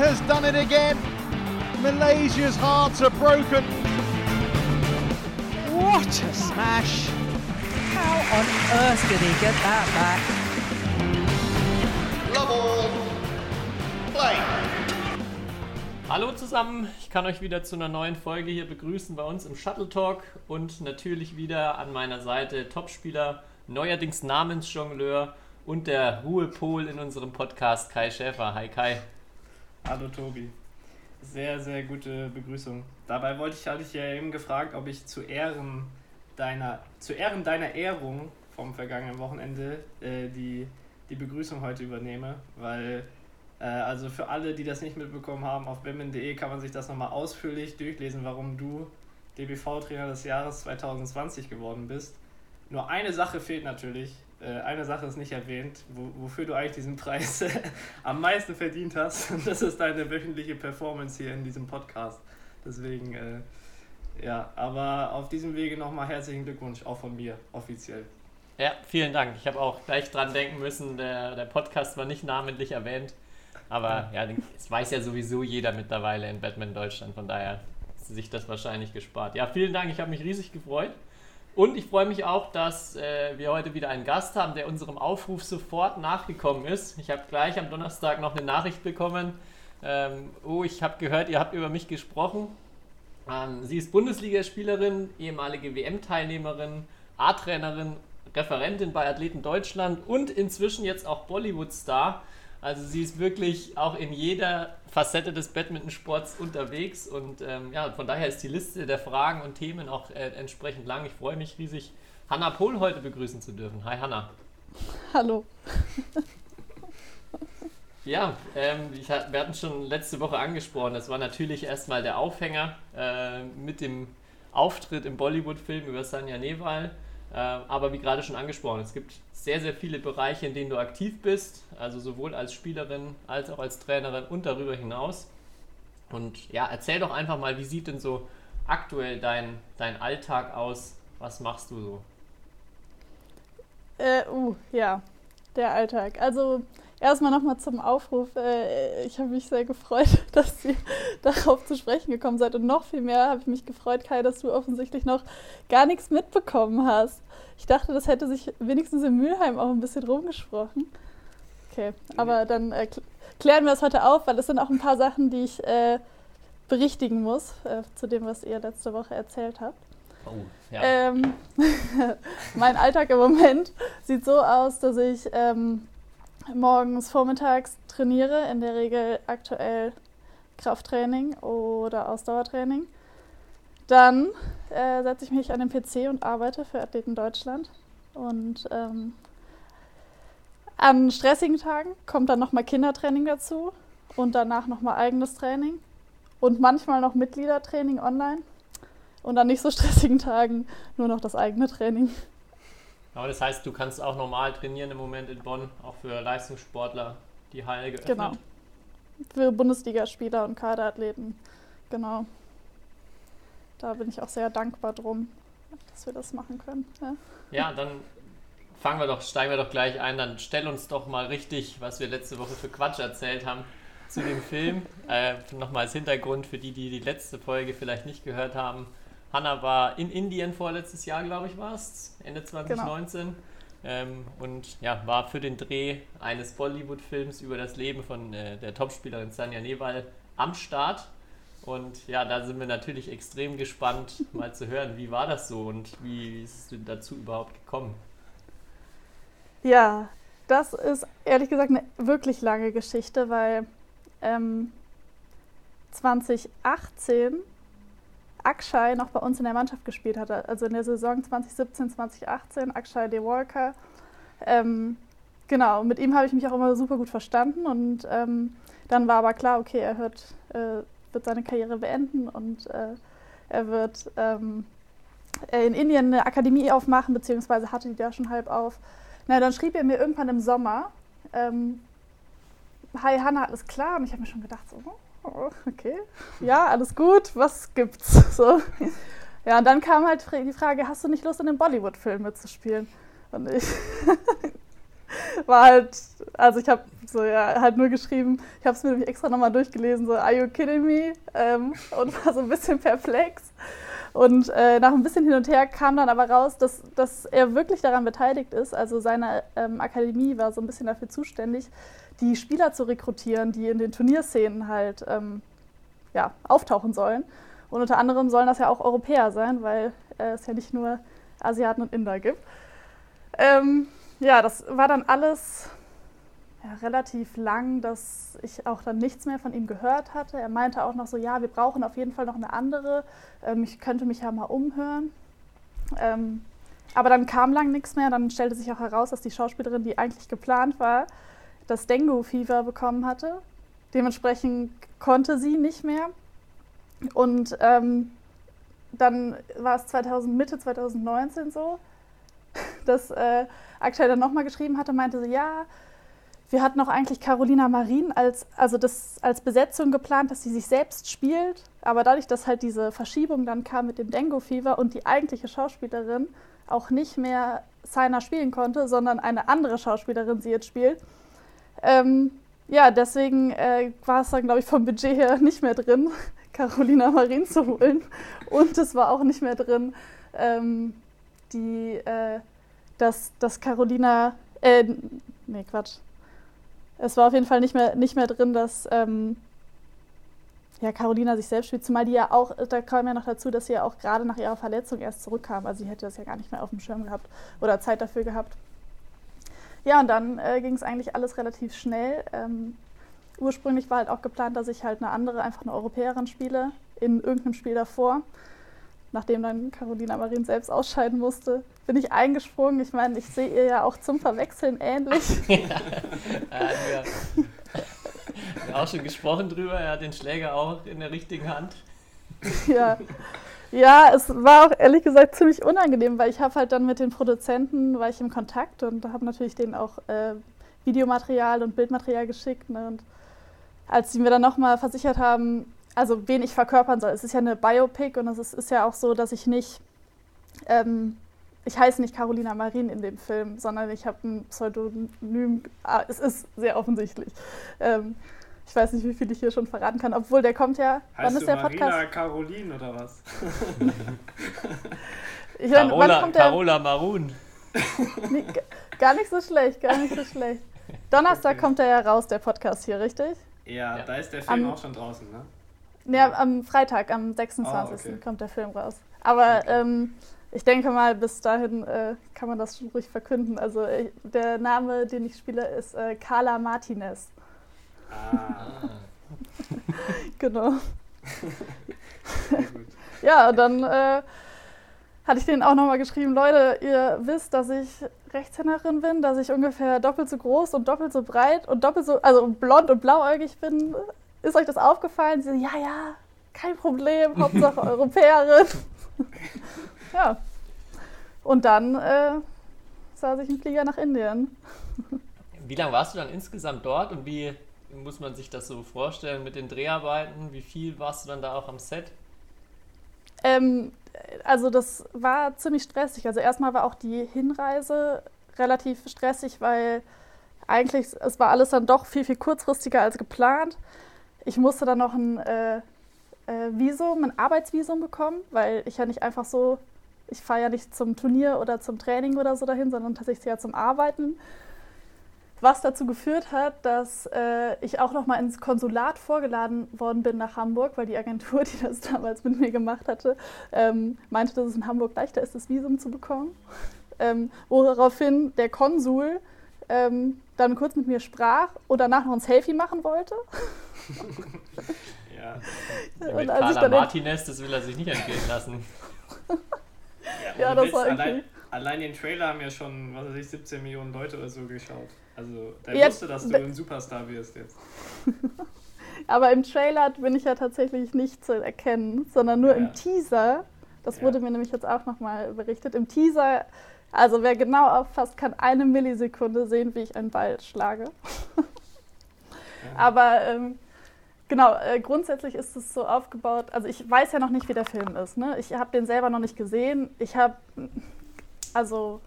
has done it again. Malaysia's hearts are broken. What a smash! How on earth did he get that back? Love all. Play. Hallo zusammen, ich kann euch wieder zu einer neuen Folge hier begrüßen bei uns im Shuttle Talk und natürlich wieder an meiner Seite Topspieler, neuerdings Namensjongleur und der Ruhepol in unserem Podcast Kai Schäfer. Hi Kai. Hallo Tobi. Sehr, sehr gute Begrüßung. Dabei wollte ich, hatte ich ja eben gefragt, ob ich zu Ehren deiner, zu Ehren deiner Ehrung vom vergangenen Wochenende äh, die, die Begrüßung heute übernehme, weil äh, also für alle, die das nicht mitbekommen haben, auf bimmen.de kann man sich das nochmal ausführlich durchlesen, warum du DBV-Trainer des Jahres 2020 geworden bist. Nur eine Sache fehlt natürlich, eine Sache ist nicht erwähnt, wo, wofür du eigentlich diesen Preis am meisten verdient hast. Und das ist deine wöchentliche Performance hier in diesem Podcast. Deswegen, äh, ja, aber auf diesem Wege nochmal herzlichen Glückwunsch, auch von mir, offiziell. Ja, vielen Dank. Ich habe auch gleich dran denken müssen, der, der Podcast war nicht namentlich erwähnt. Aber ja, es weiß ja sowieso jeder mittlerweile in Batman Deutschland, von daher ist sich das wahrscheinlich gespart. Ja, vielen Dank, ich habe mich riesig gefreut. Und ich freue mich auch, dass äh, wir heute wieder einen Gast haben, der unserem Aufruf sofort nachgekommen ist. Ich habe gleich am Donnerstag noch eine Nachricht bekommen. Ähm, oh, ich habe gehört, ihr habt über mich gesprochen. Ähm, sie ist Bundesligaspielerin, ehemalige WM-Teilnehmerin, A-Trainerin, Referentin bei Athleten Deutschland und inzwischen jetzt auch Bollywood-Star. Also sie ist wirklich auch in jeder Facette des Badmintonsports unterwegs und ähm, ja, von daher ist die Liste der Fragen und Themen auch äh, entsprechend lang. Ich freue mich riesig, Hanna Pohl heute begrüßen zu dürfen. Hi Hanna. Hallo. Ja, ähm, ich, wir hatten schon letzte Woche angesprochen, das war natürlich erstmal der Aufhänger äh, mit dem Auftritt im Bollywood-Film über Sanya Newal. Äh, aber wie gerade schon angesprochen, es gibt sehr, sehr viele Bereiche, in denen du aktiv bist, also sowohl als Spielerin als auch als Trainerin und darüber hinaus. Und ja, erzähl doch einfach mal, wie sieht denn so aktuell dein, dein Alltag aus? Was machst du so? Äh, uh, ja, der Alltag. Also erstmal nochmal zum Aufruf. Äh, ich habe mich sehr gefreut, dass Sie darauf zu sprechen gekommen seid. Und noch viel mehr habe ich mich gefreut, Kai, dass du offensichtlich noch gar nichts mitbekommen hast. Ich dachte, das hätte sich wenigstens in Mülheim auch ein bisschen rumgesprochen. Okay, aber dann äh, klären wir es heute auf, weil es sind auch ein paar Sachen, die ich äh, berichtigen muss äh, zu dem, was ihr letzte Woche erzählt habt. Oh, ja. Ähm, mein Alltag im Moment sieht so aus, dass ich ähm, morgens, vormittags trainiere, in der Regel aktuell Krafttraining oder Ausdauertraining. Dann äh, setze ich mich an den PC und arbeite für Athleten Deutschland. Und ähm, an stressigen Tagen kommt dann nochmal Kindertraining dazu und danach nochmal eigenes Training und manchmal noch Mitgliedertraining online. Und an nicht so stressigen Tagen nur noch das eigene Training. Aber das heißt, du kannst auch normal trainieren im Moment in Bonn, auch für Leistungssportler, die Halle geöffnet? Genau. Für Bundesligaspieler und Kaderathleten. Genau. Da bin ich auch sehr dankbar drum, dass wir das machen können. Ja, ja dann fangen wir doch, steigen wir doch gleich ein. Dann stell uns doch mal richtig, was wir letzte Woche für Quatsch erzählt haben zu dem Film. Äh, Nochmal als Hintergrund für die, die die letzte Folge vielleicht nicht gehört haben. Hanna war in Indien vorletztes Jahr, glaube ich, war es, Ende 2019. Genau. Ähm, und ja, war für den Dreh eines Bollywood-Films über das Leben von äh, der Topspielerin Sanya Newal am Start. Und ja, da sind wir natürlich extrem gespannt, mal zu hören, wie war das so und wie ist es dazu überhaupt gekommen? Ja, das ist ehrlich gesagt eine wirklich lange Geschichte, weil ähm, 2018 Akshay noch bei uns in der Mannschaft gespielt hatte. Also in der Saison 2017, 2018, Akshay De Walker. Ähm, genau, mit ihm habe ich mich auch immer super gut verstanden und ähm, dann war aber klar, okay, er hört, äh, wird seine Karriere beenden und äh, er wird ähm, in Indien eine Akademie aufmachen, beziehungsweise hatte die da schon halb auf. Na, dann schrieb er mir irgendwann im Sommer, ähm, Hi Hanna, alles klar? Und ich habe mir schon gedacht, so, oh, okay, ja, alles gut, was gibt's? So. Ja, und dann kam halt die Frage, hast du nicht Lust, in einem Bollywood-Film mitzuspielen? Und ich, war halt, also ich habe so ja, halt nur geschrieben, ich habe es mir nämlich extra nochmal durchgelesen, so, are you kidding me? Ähm, und war so ein bisschen perplex. Und äh, nach ein bisschen hin und her kam dann aber raus, dass, dass er wirklich daran beteiligt ist. Also seine ähm, Akademie war so ein bisschen dafür zuständig, die Spieler zu rekrutieren, die in den Turnierszenen halt ähm, ja, auftauchen sollen. Und unter anderem sollen das ja auch Europäer sein, weil äh, es ja nicht nur Asiaten und Inder gibt. Ähm, ja, das war dann alles ja, relativ lang, dass ich auch dann nichts mehr von ihm gehört hatte. Er meinte auch noch so, ja, wir brauchen auf jeden Fall noch eine andere. Ähm, ich könnte mich ja mal umhören. Ähm, aber dann kam lang nichts mehr. Dann stellte sich auch heraus, dass die Schauspielerin, die eigentlich geplant war, das Dengue-Fieber bekommen hatte. Dementsprechend konnte sie nicht mehr. Und ähm, dann war es 2000, Mitte 2019 so, dass äh, Akshay dann nochmal geschrieben hatte, meinte so, ja, wir hatten auch eigentlich Carolina Marin als, also das, als Besetzung geplant, dass sie sich selbst spielt. Aber dadurch, dass halt diese Verschiebung dann kam mit dem Dengue-Fieber und die eigentliche Schauspielerin auch nicht mehr Saina spielen konnte, sondern eine andere Schauspielerin sie jetzt spielt, ähm, ja, deswegen äh, war es dann, glaube ich, vom Budget her nicht mehr drin, Carolina Marin zu holen. Und es war auch nicht mehr drin, ähm, die, äh, dass, dass Carolina, äh, nee, Quatsch. Es war auf jeden Fall nicht mehr, nicht mehr drin, dass ähm, ja, Carolina sich selbst spielt, zumal die ja auch, da kam ja noch dazu, dass sie ja auch gerade nach ihrer Verletzung erst zurückkam. Also sie hätte das ja gar nicht mehr auf dem Schirm gehabt oder Zeit dafür gehabt. Ja, und dann äh, ging es eigentlich alles relativ schnell. Ähm, ursprünglich war halt auch geplant, dass ich halt eine andere, einfach eine Europäerin spiele, in irgendeinem Spiel davor. Nachdem dann Carolina Marin selbst ausscheiden musste, bin ich eingesprungen. Ich meine, ich sehe ihr ja auch zum Verwechseln ähnlich. ja, ja, wir haben auch schon gesprochen drüber. Er hat den Schläger auch in der richtigen Hand. Ja. Ja, es war auch ehrlich gesagt ziemlich unangenehm, weil ich habe halt dann mit den Produzenten, war ich im Kontakt und habe natürlich denen auch äh, Videomaterial und Bildmaterial geschickt. Ne? Und als sie mir dann nochmal versichert haben, also wen ich verkörpern soll, es ist ja eine Biopic und es ist, ist ja auch so, dass ich nicht, ähm, ich heiße nicht Carolina Marin in dem Film, sondern ich habe ein Pseudonym, ah, es ist sehr offensichtlich. Ähm, ich weiß nicht, wie viel ich hier schon verraten kann, obwohl der kommt ja. Heißt wann ist der Marina Podcast? Caroline oder was? ich mein, Carola, wann Carola Marun. Nee, gar nicht so schlecht, gar nicht so schlecht. Donnerstag okay. kommt er ja raus, der Podcast hier, richtig? Ja, ja. da ist der Film am, auch schon draußen, ne? Ja, am Freitag, am 26. Oh, okay. kommt der Film raus. Aber okay. ähm, ich denke mal, bis dahin äh, kann man das schon ruhig verkünden. Also äh, der Name, den ich spiele, ist äh, Carla Martinez. Ah. genau. ja, und dann äh, hatte ich denen auch nochmal geschrieben, Leute, ihr wisst, dass ich Rechtshänderin bin, dass ich ungefähr doppelt so groß und doppelt so breit und doppelt so, also blond und blauäugig bin. Ist euch das aufgefallen? Sie so, ja, ja, kein Problem, Hauptsache Europäerin. ja. Und dann äh, saß ich im Flieger nach Indien. Wie lange warst du dann insgesamt dort und wie muss man sich das so vorstellen mit den Dreharbeiten? Wie viel warst du dann da auch am Set? Ähm, also das war ziemlich stressig. Also erstmal war auch die Hinreise relativ stressig, weil eigentlich es war alles dann doch viel, viel kurzfristiger als geplant. Ich musste dann noch ein äh, äh, Visum, ein Arbeitsvisum bekommen, weil ich ja nicht einfach so, ich fahre ja nicht zum Turnier oder zum Training oder so dahin, sondern tatsächlich ja zum Arbeiten was dazu geführt hat, dass äh, ich auch noch mal ins Konsulat vorgeladen worden bin nach Hamburg, weil die Agentur, die das damals mit mir gemacht hatte, ähm, meinte, dass es in Hamburg leichter ist, das Visum zu bekommen. Ähm, woraufhin der Konsul ähm, dann kurz mit mir sprach und danach noch ein Selfie machen wollte. ja, und mit Carla Martinez, das will er sich nicht entgehen lassen. ja, ja das war allein, allein den Trailer haben ja schon, was weiß ich, 17 Millionen Leute oder so geschaut. Also, jetzt, wusste, dass du ein Superstar wirst jetzt. Aber im Trailer bin ich ja tatsächlich nicht zu erkennen, sondern nur ja. im Teaser. Das ja. wurde mir nämlich jetzt auch nochmal berichtet. Im Teaser, also wer genau aufpasst, kann eine Millisekunde sehen, wie ich einen Ball schlage. Aber ähm, genau, äh, grundsätzlich ist es so aufgebaut. Also ich weiß ja noch nicht, wie der Film ist. Ne? Ich habe den selber noch nicht gesehen. Ich habe also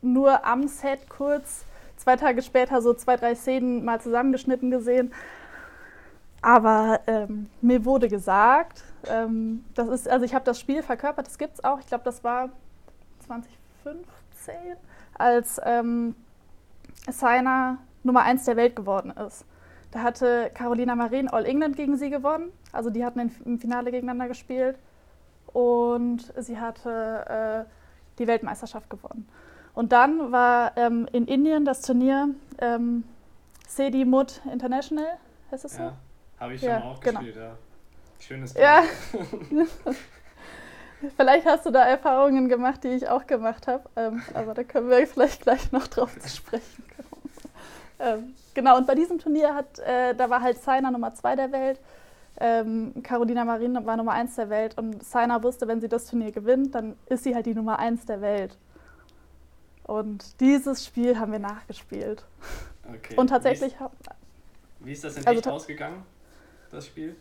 nur am Set kurz zwei Tage später so zwei, drei Szenen mal zusammengeschnitten gesehen. Aber ähm, mir wurde gesagt, ähm, das ist, also ich habe das Spiel verkörpert, das gibt es auch, ich glaube, das war 2015, als ähm, Saina Nummer 1 der Welt geworden ist. Da hatte Carolina Marin All England gegen sie gewonnen. Also die hatten im Finale gegeneinander gespielt. Und sie hatte äh, die Weltmeisterschaft gewonnen. Und dann war ähm, in Indien das Turnier ähm, Sedi Mud International, heißt es so? Ja, habe ich Ja, schon auch genau. gespielt, ja. Schönes Ja. Turnier. Vielleicht hast du da Erfahrungen gemacht, die ich auch gemacht habe. Ähm, aber da können wir vielleicht gleich noch drauf zu sprechen kommen. Ähm, genau, und bei diesem Turnier hat, äh, da war halt Saina Nummer 2 der Welt. Ähm, Carolina Marin war Nummer 1 der Welt und Saina wusste, wenn sie das Turnier gewinnt, dann ist sie halt die Nummer 1 der Welt. Und dieses Spiel haben wir nachgespielt. Okay. Und tatsächlich, hab- Wie ist, das in Also echt ausgegangen, das Spiel?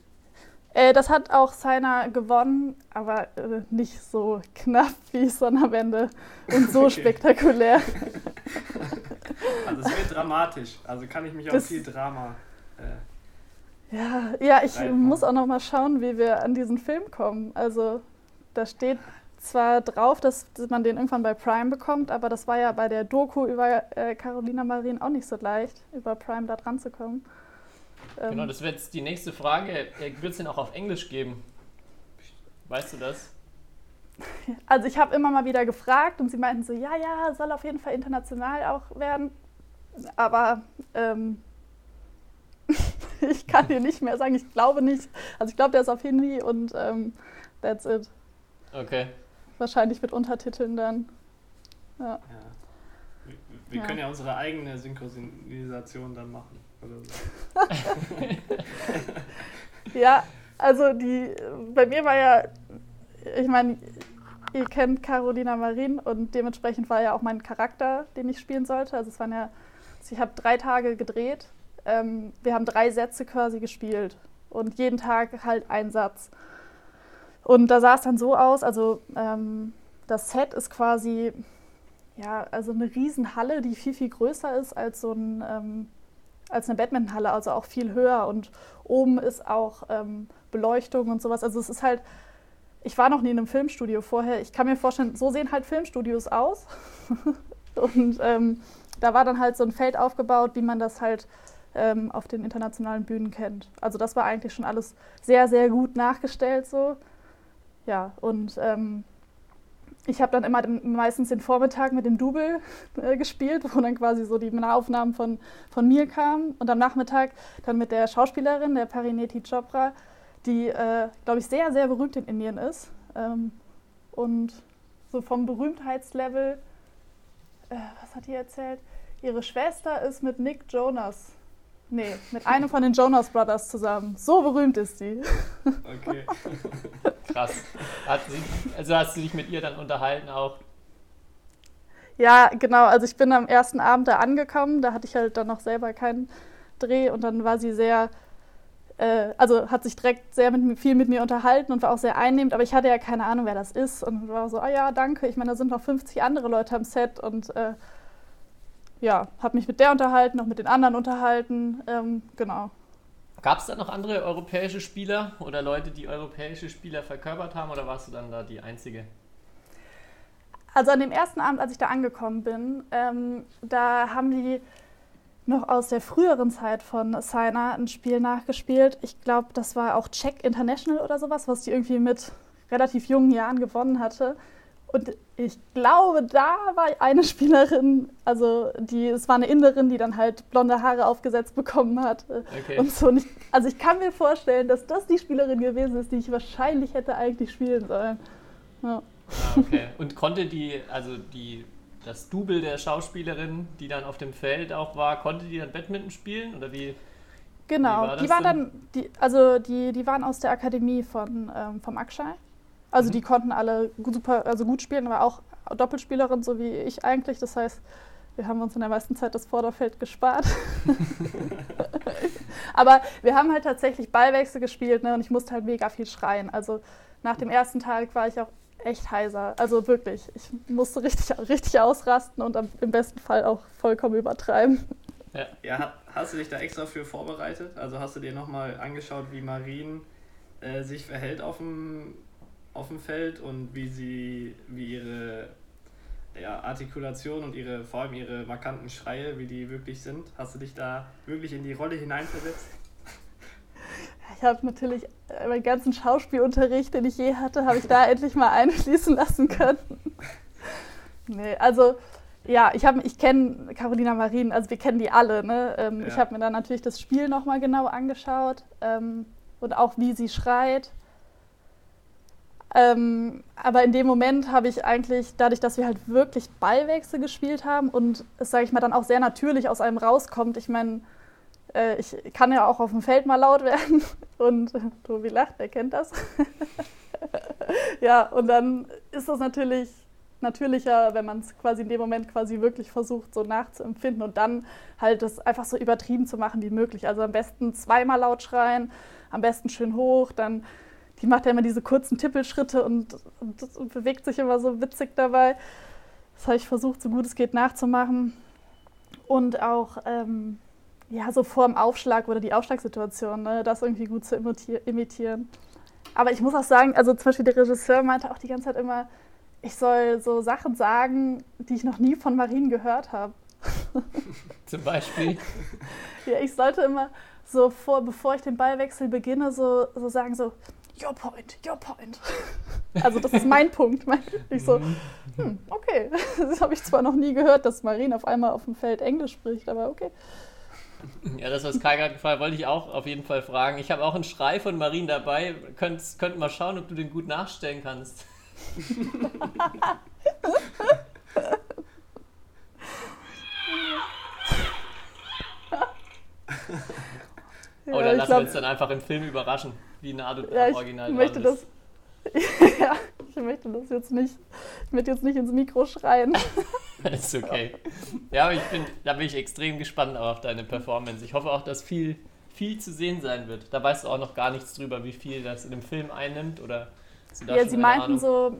äh, das hat auch Saina gewonnen, aber äh, nicht so knapp, wie es dann am Ende und so Okay. spektakulär. Also es wird dramatisch. Also kann ich mich auf Das- viel Drama. Äh, Ja, ja ich Reinmachen. muss auch noch mal schauen, wie wir an diesen Film kommen. Also da steht zwar drauf, dass man den irgendwann bei Prime bekommt, aber das war ja bei der Doku über äh, Carolina Marin auch nicht so leicht, über Prime da dran zu kommen. Ähm, Genau, das wäre jetzt die nächste Frage. Wird es den auch auf Englisch geben? Weißt du das? Also ich habe immer mal wieder gefragt und sie meinten so, ja, ja, soll auf jeden Fall international auch werden. Aber ähm, ich kann dir nicht mehr sagen, ich glaube nicht. Also ich glaube, der ist auf Hindi und ähm, that's it. Okay. Wahrscheinlich mit Untertiteln dann. ja. Wir, wir Ja. können ja unsere eigene Synchronisation dann machen. So. Ja, also die, bei mir war ja, ich meine, ihr kennt Carolina Marin und dementsprechend war ja auch mein Charakter, den ich spielen sollte. Also es waren ja, also ich habe drei Tage gedreht, ähm, wir haben drei Sätze quasi gespielt und jeden Tag halt ein Satz. Und da sah es dann so aus, also ähm, das Set ist quasi, ja, also eine Riesenhalle, die viel, viel größer ist als so ein, ähm, als eine Badmintonhalle, also auch viel höher und oben ist auch ähm, Beleuchtung und sowas. Also es ist halt, ich war noch nie in einem Filmstudio vorher. Ich kann mir vorstellen, so sehen halt Filmstudios aus. und ähm, da war dann halt so ein Feld aufgebaut, wie man das halt ähm, auf den internationalen Bühnen kennt. Also das war eigentlich schon alles sehr, sehr gut nachgestellt so. Ja, und ähm, ich habe dann immer den, meistens den Vormittag mit dem Double äh, gespielt, wo dann quasi so die Nahaufnahmen von, von mir kamen. Und am Nachmittag dann mit der Schauspielerin, der Parineti Chopra, die, äh, glaube ich, sehr, sehr berühmt in Indien ist. Ähm, und so vom Berühmtheitslevel, äh, was hat die erzählt? Ihre Schwester ist mit Nick Jonas. Nee, mit einem von den Jonas Brothers zusammen. So berühmt ist sie. Okay. Krass. Hat sie, also hast du dich mit ihr dann unterhalten auch? Ja, genau. Also ich bin am ersten Abend da angekommen. Da hatte ich halt dann noch selber keinen Dreh und dann war sie sehr, äh, also hat sich direkt sehr mit, viel mit mir unterhalten und war auch sehr einnehmend. Aber ich hatte ja keine Ahnung, wer das ist und war so, ah ja, danke. Ich meine, da sind noch 50 andere Leute am Set und äh, ja, habe mich mit der unterhalten, noch mit den anderen unterhalten. Ähm, genau. Gab es da noch andere europäische Spieler oder Leute, die europäische Spieler verkörpert haben oder warst du dann da die Einzige? Also an dem ersten Abend, als ich da angekommen bin, ähm, da haben die noch aus der früheren Zeit von Saina ein Spiel nachgespielt. Ich glaube, das war auch Czech International oder sowas, was die irgendwie mit relativ jungen Jahren gewonnen hatte. Und ich glaube, da war eine Spielerin, also die, es war eine Inderin, die dann halt blonde Haare aufgesetzt bekommen hat. äh, Okay. Und so. Und ich, also ich kann mir vorstellen, dass das die Spielerin gewesen ist, die ich wahrscheinlich hätte eigentlich spielen sollen. Ja. Ah, okay. Und konnte die, also die, das Double der Schauspielerin, die dann auf dem Feld auch war, konnte die dann Badminton spielen oder wie? Genau, war die waren dann, die, also die, die waren aus der Akademie von, ähm, vom Akshay. Also Mhm. die konnten alle gut, super, also gut spielen, aber auch Doppelspielerin, so wie ich eigentlich. Das heißt, wir haben uns in der meisten Zeit das Vorderfeld gespart. aber wir haben halt tatsächlich Ballwechsel gespielt ne, und ich musste halt mega viel schreien. Also nach dem ersten Tag war ich auch echt heiser. Also wirklich, ich musste richtig, richtig ausrasten und am, im besten Fall auch vollkommen übertreiben. Ja, ja hast du dich da extra für vorbereitet? Also hast du dir nochmal angeschaut, wie Marien äh, sich verhält auf dem, auf dem Feld und wie sie, wie ihre ja, Artikulation und ihre, vor allem ihre markanten Schreie, wie die wirklich sind? Hast du dich da wirklich in die Rolle hineinversetzt? Ich habe natürlich meinen ganzen Schauspielunterricht, den ich je hatte, habe ich da endlich mal einfließen lassen können. nee, also ja, ich, ich kenne Carolina Marin, also wir kennen die alle. Ne? Ähm, ja. Ich habe mir dann natürlich das Spiel nochmal genau angeschaut ähm, und auch wie sie schreit. Ähm, aber in dem Moment habe ich eigentlich, dadurch, dass wir halt wirklich Ballwechsel gespielt haben und es, sage ich mal, dann auch sehr natürlich aus einem rauskommt. Ich meine, äh, ich kann ja auch auf dem Feld mal laut werden und Tobi lacht, der kennt das. ja, und dann ist das natürlich natürlicher, wenn man es quasi in dem Moment quasi wirklich versucht, so nachzuempfinden und dann halt das einfach so übertrieben zu machen wie möglich. Also am besten zweimal laut schreien, am besten schön hoch, dann die macht ja immer diese kurzen Tippelschritte und, und, und bewegt sich immer so witzig dabei. Das habe ich versucht, so gut es geht nachzumachen. Und auch ähm, ja, so vor dem Aufschlag oder die Aufschlagssituation, ne, das irgendwie gut zu imitieren. Aber ich muss auch sagen, also zum Beispiel der Regisseur meinte auch die ganze Zeit immer, ich soll so Sachen sagen, die ich noch nie von Marien gehört habe. Zum Beispiel? ja, ich sollte immer so vor, bevor ich den Ballwechsel beginne, so, so sagen so, your point, your point. Also das ist mein Punkt. Ich so, mhm. hm, okay. Das habe ich zwar noch nie gehört, dass Marien auf einmal auf dem Feld Englisch spricht, aber okay. Ja, das, was Kai gerade gefragt wollte ich auch auf jeden Fall fragen. Ich habe auch einen Schrei von Marien dabei. Könnt, könnt mal schauen, ob du den gut nachstellen kannst. Ja, Oder lassen glaub, wir uns dann einfach im Film überraschen, wie nah du ja, am Original ich möchte das, ja, ich möchte das jetzt nicht, ich möchte jetzt nicht ins Mikro schreien. ist okay. Ja, aber ich bin, da bin ich extrem gespannt auf deine Performance. Ich hoffe auch, dass viel, viel zu sehen sein wird. Da weißt du auch noch gar nichts drüber, wie viel das in dem Film einnimmt oder ja, sie meinten Ahnung? so,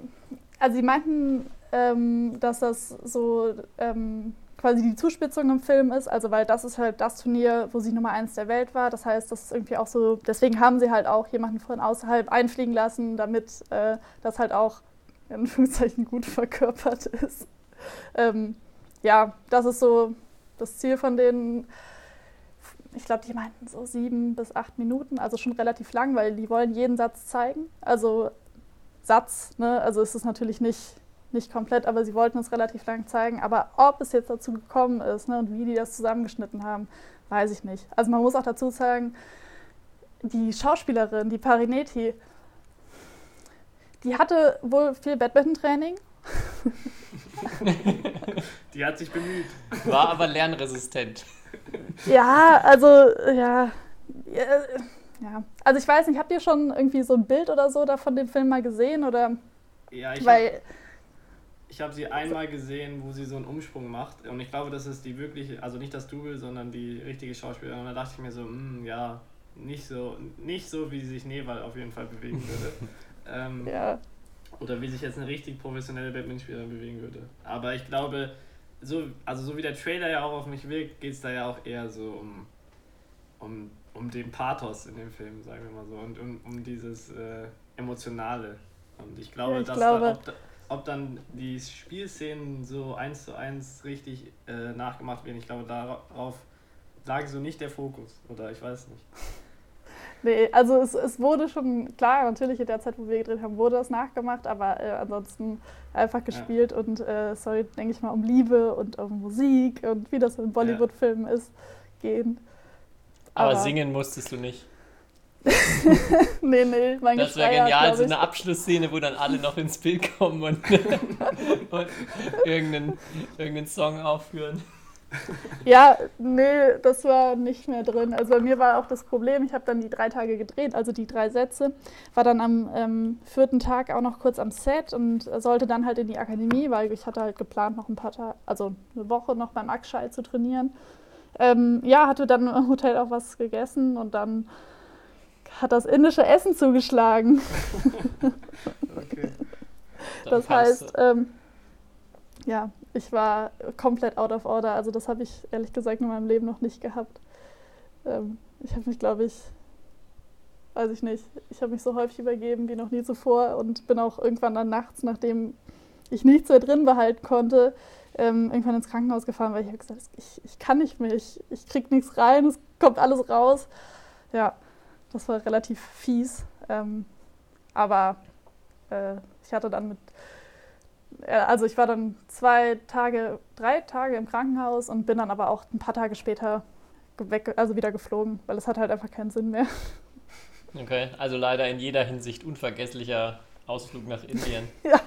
also sie meinten, ähm, dass das so ähm, quasi die Zuspitzung im Film ist, also weil das ist halt das Turnier, wo sie Nummer eins der Welt war. Das heißt, das ist irgendwie auch so, deswegen haben sie halt auch jemanden von außerhalb einfliegen lassen, damit äh, das halt auch in Anführungszeichen gut verkörpert ist. Ähm, ja, das ist so das Ziel von denen. Ich glaube, die meinten so sieben bis acht Minuten, also schon relativ lang, weil die wollen jeden Satz zeigen. Also Satz, ne? also es ist natürlich nicht nicht komplett, aber sie wollten es relativ lang zeigen. Aber ob es jetzt dazu gekommen ist ne, und wie die das zusammengeschnitten haben, weiß ich nicht. Also man muss auch dazu sagen, die Schauspielerin, die Parinetti, die hatte wohl viel Badminton-Training. die hat sich bemüht. War aber lernresistent. Ja, also, ja. ja. Also ich weiß nicht, habt ihr schon irgendwie so ein Bild oder so da von dem Film mal gesehen? Oder? Ja, ich Weil, ich habe sie einmal gesehen, wo sie so einen Umsprung macht. Und ich glaube, das ist die wirkliche, also nicht das Double, sondern die richtige Schauspielerin. Und da dachte ich mir so, mh, mm, ja, nicht so, nicht so, wie sich Neval auf jeden Fall bewegen würde. ähm, ja. Oder wie sich jetzt eine richtig professionelle Badmintonspielerin bewegen würde. Aber ich glaube, so, also so wie der Trailer ja auch auf mich wirkt, geht es da ja auch eher so um, um, um den Pathos in dem Film, sagen wir mal so, und um, um dieses äh, Emotionale. Und ich glaube, ja, ich dass glaube, da, ob dann die Spielszenen so eins zu eins richtig äh, nachgemacht werden, ich glaube, darauf lag so nicht der Fokus. Oder ich weiß nicht. Nee, also es, es wurde schon, klar, natürlich in der Zeit, wo wir gedreht haben, wurde das nachgemacht, aber äh, ansonsten einfach gespielt ja. und äh, es soll, denke ich mal, um Liebe und um Musik und wie das in Bollywood-Filmen ja. ist, gehen. Aber, aber, singen musstest du nicht. nee, nee, mein Das wäre genial, so eine Abschlussszene, wo dann alle noch ins Bild kommen und, und irgendeinen, irgendeinen Song aufführen. Ja, nee, das war nicht mehr drin. Also bei mir war auch das Problem, ich habe dann die drei Tage gedreht, also die drei Sätze, war dann am ähm, vierten Tag auch noch kurz am Set und sollte dann halt in die Akademie, weil ich hatte halt geplant, noch ein paar Tage, also eine Woche noch beim Akshay zu trainieren. Ähm, ja, hatte dann im Hotel auch was gegessen und dann hat das indische Essen zugeschlagen. okay. Das heißt, ähm, ja, ich war komplett out of order. Also das habe ich ehrlich gesagt in meinem Leben noch nicht gehabt. Ähm, ich habe mich, glaube ich, weiß ich nicht, ich habe mich so häufig übergeben wie noch nie zuvor und bin auch irgendwann dann nachts, nachdem ich nichts mehr drin behalten konnte, ähm, irgendwann ins Krankenhaus gefahren, weil ich habe gesagt, ich, ich kann nicht mehr, ich, ich krieg nichts rein, es kommt alles raus. Ja, das war relativ fies. Ähm, aber äh, ich hatte dann mit, äh, also ich war dann zwei Tage, drei Tage im Krankenhaus und bin dann aber auch ein paar Tage später weg, also wieder geflogen, weil es hat halt einfach keinen Sinn mehr. Okay, also leider in jeder Hinsicht unvergesslicher Ausflug nach Indien. ja,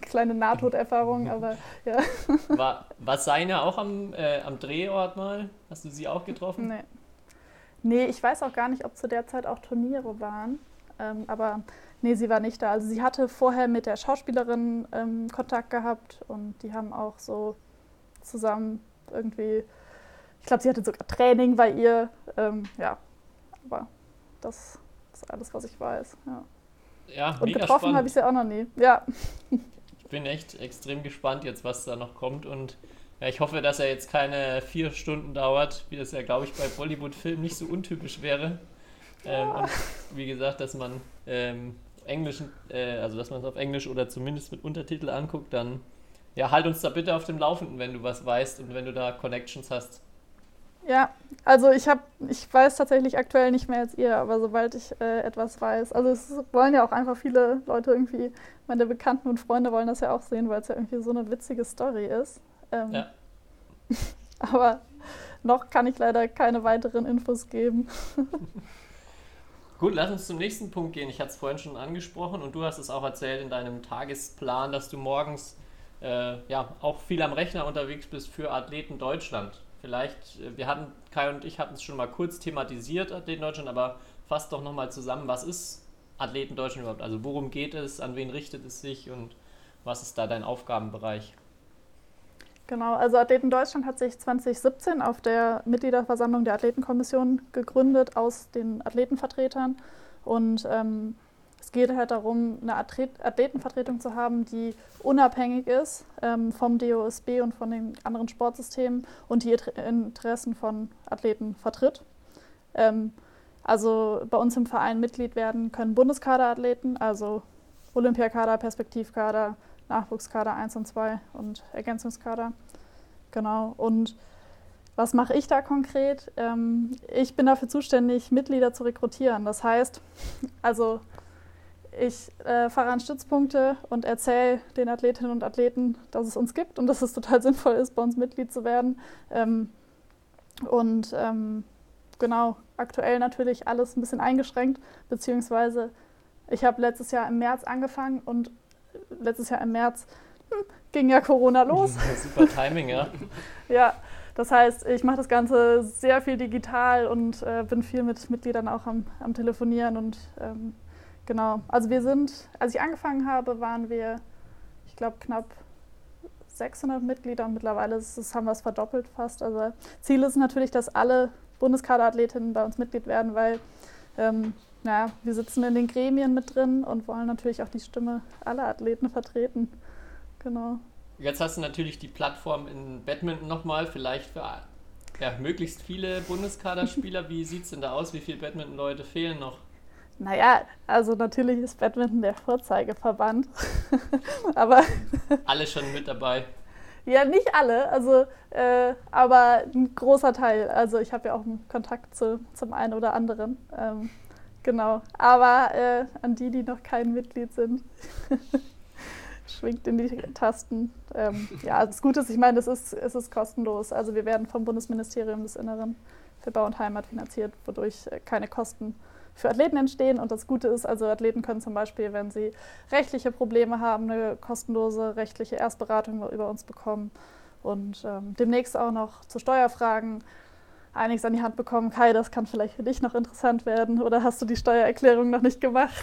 kleine Nahtoderfahrung, aber ja. War, war seine auch am, äh, am Drehort mal? Hast du sie auch getroffen? Nee. Nee, ich weiß auch gar nicht, ob zu der Zeit auch Turniere waren. Ähm, aber nee, sie war nicht da. Also sie hatte vorher mit der Schauspielerin ähm, Kontakt gehabt und die haben auch so zusammen irgendwie, ich glaube, sie hatte sogar Training bei ihr. Ähm, ja, aber das ist alles, was ich weiß. Ja. Ja, und getroffen habe ich sie auch noch nie. Ja. Ich bin echt extrem gespannt jetzt, was da noch kommt und ja, ich hoffe, dass er jetzt keine vier Stunden dauert, wie das ja, glaube ich, bei Bollywood-Filmen nicht so untypisch wäre. Ähm, und wie gesagt, dass man ähm, englischen, äh, also dass man es auf Englisch oder zumindest mit Untertitel anguckt, dann ja, halt uns da bitte auf dem Laufenden, wenn du was weißt und wenn du da Connections hast. Ja, also ich habe, ich weiß tatsächlich aktuell nicht mehr als ihr, aber sobald ich äh, etwas weiß, also es wollen ja auch einfach viele Leute irgendwie, meine Bekannten und Freunde wollen das ja auch sehen, weil es ja irgendwie so eine witzige Story ist. Ähm, ja. aber noch kann ich leider keine weiteren Infos geben. Gut, lass uns zum nächsten Punkt gehen. Ich hatte es vorhin schon angesprochen und du hast es auch erzählt in deinem Tagesplan, dass du morgens äh, ja auch viel am Rechner unterwegs bist für Athleten Deutschland. Vielleicht, äh, wir hatten, Kai und ich hatten es schon mal kurz thematisiert, Athleten Deutschland, aber fass doch nochmal zusammen, was ist Athleten Deutschland überhaupt? Also worum geht es, an wen richtet es sich und was ist da dein Aufgabenbereich? Genau, also Athleten Deutschland hat sich 2017 auf der Mitgliederversammlung der Athletenkommission gegründet aus den Athletenvertretern. Und ähm, es geht halt darum, eine Athletenvertretung zu haben, die unabhängig ist ähm, vom DOSB und von den anderen Sportsystemen und die Interessen von Athleten vertritt. Ähm, also bei uns im Verein Mitglied werden können Bundeskaderathleten, also Olympiakader, Perspektivkader, Nachwuchskader 1 und 2 und Ergänzungskader. Genau. Und was mache ich da konkret? Ähm, ich bin dafür zuständig, Mitglieder zu rekrutieren. Das heißt, also ich äh, fahre an Stützpunkte und erzähle den Athletinnen und Athleten, dass es uns gibt und dass es total sinnvoll ist, bei uns Mitglied zu werden. Ähm, und ähm, genau, aktuell natürlich alles ein bisschen eingeschränkt, beziehungsweise ich habe letztes Jahr im März angefangen und letztes Jahr im März hm, ging ja Corona los. Super Timing, ja. ja, das heißt, ich mache das Ganze sehr viel digital und äh, bin viel mit Mitgliedern auch am, am Telefonieren und ähm, genau. Also wir sind, als ich angefangen habe, waren wir, ich glaube, knapp 600 Mitglieder und mittlerweile ist, das haben wir es verdoppelt fast. Also Ziel ist natürlich, dass alle Bundeskaderathletinnen bei uns Mitglied werden, weil ähm, naja, wir sitzen in den Gremien mit drin und wollen natürlich auch die Stimme aller Athleten vertreten. Genau. Jetzt hast du natürlich die Plattform in Badminton nochmal, vielleicht für ja, möglichst viele Bundeskaderspieler. Wie sieht es denn da aus? Wie viele Badminton-Leute fehlen noch? Naja, also natürlich ist Badminton der Vorzeigeverband. aber. alle schon mit dabei. Ja, nicht alle, also, äh, aber ein großer Teil. Also ich habe ja auch einen Kontakt zu, zum einen oder anderen. Ähm, Genau. Aber äh, an die, die noch kein Mitglied sind, schwingt in die Tasten. Ähm, ja, das Gute ist, ich meine, es ist, es ist kostenlos. Also wir werden vom Bundesministerium des Inneren für Bau und Heimat finanziert, wodurch äh, keine Kosten für Athleten entstehen. Und das Gute ist, also Athleten können zum Beispiel, wenn sie rechtliche Probleme haben, eine kostenlose rechtliche Erstberatung über uns bekommen. Und ähm, demnächst auch noch zu Steuerfragen einiges an die Hand bekommen. Kai, das kann vielleicht für dich noch interessant werden. Oder hast du die Steuererklärung noch nicht gemacht?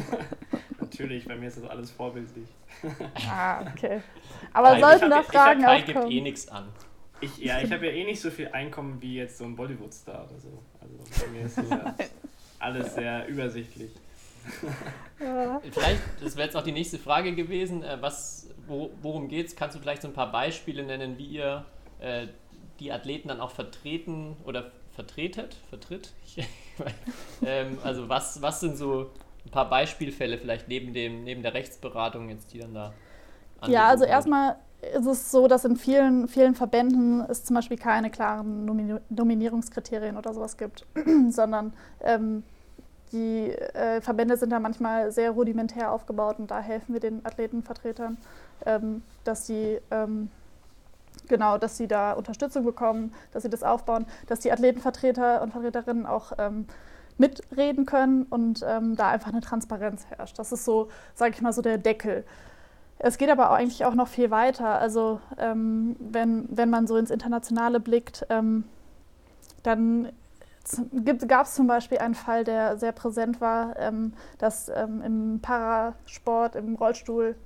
Natürlich, bei mir ist das alles vorbildlich. ah, okay. Aber Kai, sollten da Fragen Kai aufkommen? gibt eh nichts an. Ich, ja, ich habe ja eh nicht so viel Einkommen wie jetzt so ein Bollywood-Star oder so. Also bei mir ist das ja alles sehr übersichtlich. Ja. Vielleicht, das wäre jetzt auch die nächste Frage gewesen, äh, was, wo, worum geht's? Kannst du vielleicht so ein paar Beispiele nennen, wie ihr äh, die Athleten dann auch vertreten oder vertretet? Vertritt? ähm, also was, was sind so ein paar Beispielfälle vielleicht neben, dem, neben der Rechtsberatung jetzt, die dann da Ja, also erstmal ist es so, dass in vielen, vielen Verbänden es zum Beispiel keine klaren Nomini- Nominierungskriterien oder sowas gibt, sondern ähm, die äh, Verbände sind da manchmal sehr rudimentär aufgebaut und da helfen wir den Athletenvertretern, ähm, dass sie ähm, genau, dass sie da Unterstützung bekommen, dass sie das aufbauen, dass die Athletenvertreter und Vertreterinnen auch ähm, mitreden können und ähm, da einfach eine Transparenz herrscht. Das ist so, sage ich mal, so der Deckel. Es geht aber auch eigentlich auch noch viel weiter. Also ähm, wenn, wenn man so ins Internationale blickt, ähm, dann gab es zum Beispiel einen Fall, der sehr präsent war, ähm, dass ähm, im Parasport, im Rollstuhl,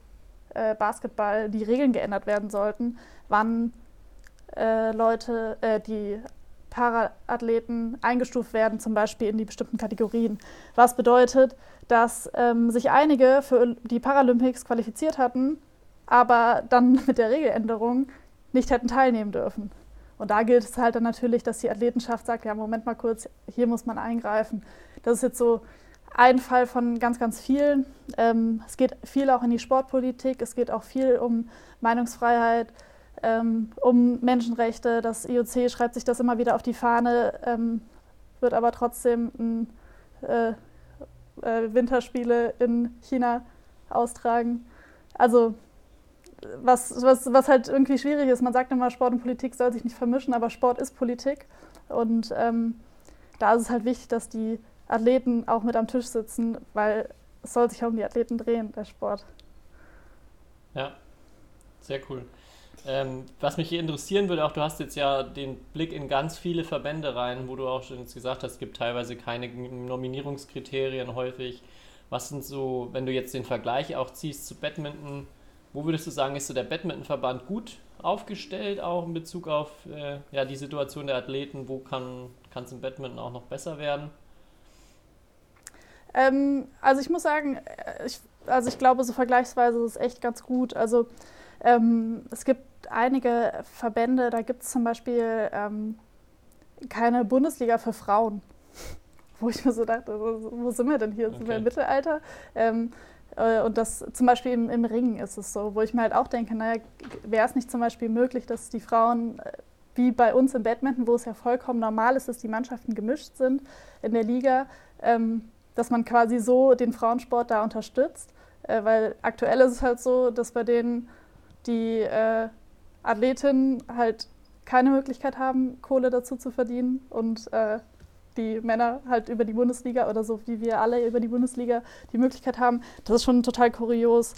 äh, Basketball die Regeln geändert werden sollten, wann äh, Leute, äh, die Paraathleten eingestuft werden, zum Beispiel in die bestimmten Kategorien. Was bedeutet, dass ähm, sich einige für die Paralympics qualifiziert hatten, aber dann mit der Regeländerung nicht hätten teilnehmen dürfen. Und da gilt es halt dann natürlich, dass die Athletenschaft sagt, ja, Moment mal kurz, hier muss man eingreifen. Das ist jetzt so ein Fall von ganz, ganz vielen. Ähm, es geht viel auch in die Sportpolitik, es geht auch viel um Meinungsfreiheit, ähm, um Menschenrechte. Das IOC schreibt sich das immer wieder auf die Fahne, ähm, wird aber trotzdem äh, äh, Winterspiele in China austragen. Also was, was, was halt irgendwie schwierig ist. Man sagt immer, Sport und Politik soll sich nicht vermischen, aber Sport ist Politik. Und ähm, da ist es halt wichtig, dass die Athleten auch mit am Tisch sitzen, weil es soll sich ja um die Athleten drehen, der Sport. Ja, sehr cool. Ähm, was mich hier interessieren würde, auch du hast jetzt ja den Blick in ganz viele Verbände rein, wo du auch schon gesagt hast, es gibt teilweise keine Nominierungskriterien häufig. Was sind so, wenn du jetzt den Vergleich auch ziehst zu Badminton, wo würdest du sagen, ist so der Badmintonverband gut aufgestellt, auch in Bezug auf äh, ja, die Situation der Athleten? Wo kann es im Badminton auch noch besser werden? Ähm, also ich muss sagen, äh, ich, also ich glaube, so vergleichsweise ist es echt ganz gut. Also ähm, es gibt einige Verbände, da gibt es zum Beispiel ähm, keine Bundesliga für Frauen. Wo ich mir so dachte, wo, sind wir denn hier? Sind wir im Okay. Mittelalter? Ähm, äh, und das zum Beispiel im, im Ringen ist es so, wo ich mir halt auch denke, naja, wäre es nicht zum Beispiel möglich, dass die Frauen, äh, wie bei uns im Badminton, wo es ja vollkommen normal ist, dass die Mannschaften gemischt sind in der Liga, ähm, dass man quasi so den Frauensport da unterstützt. Äh, weil aktuell ist es halt so, dass bei denen die äh, Athletinnen halt keine Möglichkeit haben, Kohle dazu zu verdienen und äh, die Männer halt über die Bundesliga oder so wie wir alle über die Bundesliga die Möglichkeit haben. Das ist schon total kurios.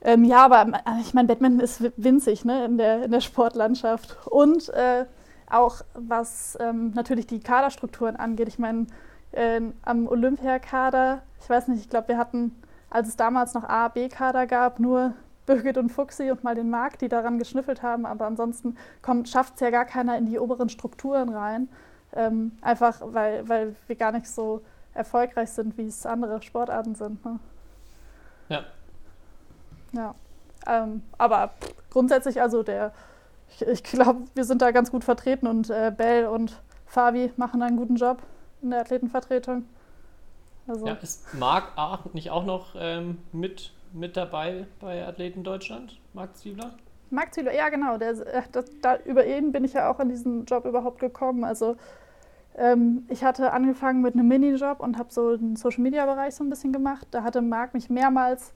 Ähm, ja, aber äh, ich meine, Badminton ist wi- winzig ne, in, der, in der Sportlandschaft. Und äh, auch was ähm, natürlich die Kaderstrukturen angeht. Ich meine, äh, am Olympiakader, ich weiß nicht, ich glaube, wir hatten, als es damals noch A, B-Kader gab, nur Birgit und Fuxi und mal den Marc, die daran geschnüffelt haben. Aber ansonsten schafft es ja gar keiner in die oberen Strukturen rein. Ähm, einfach weil, weil wir gar nicht so erfolgreich sind, wie es andere Sportarten sind. Ne? Ja. Ja. Ähm, aber grundsätzlich, also der, ich, ich glaube, wir sind da ganz gut vertreten und äh, Bell und Fabi machen einen guten Job in der Athletenvertretung. Also, Ja, ist Marc A. nicht auch noch ähm, mit, mit dabei bei Athleten Deutschland? Marc Zwiebler? Marc Züler, ja genau, der, äh, das, da, über ihn bin ich ja auch an diesen Job überhaupt gekommen. Also ähm, ich hatte angefangen mit einem Minijob und habe so den Social-Media-Bereich so ein bisschen gemacht. Da hatte Marc mich mehrmals,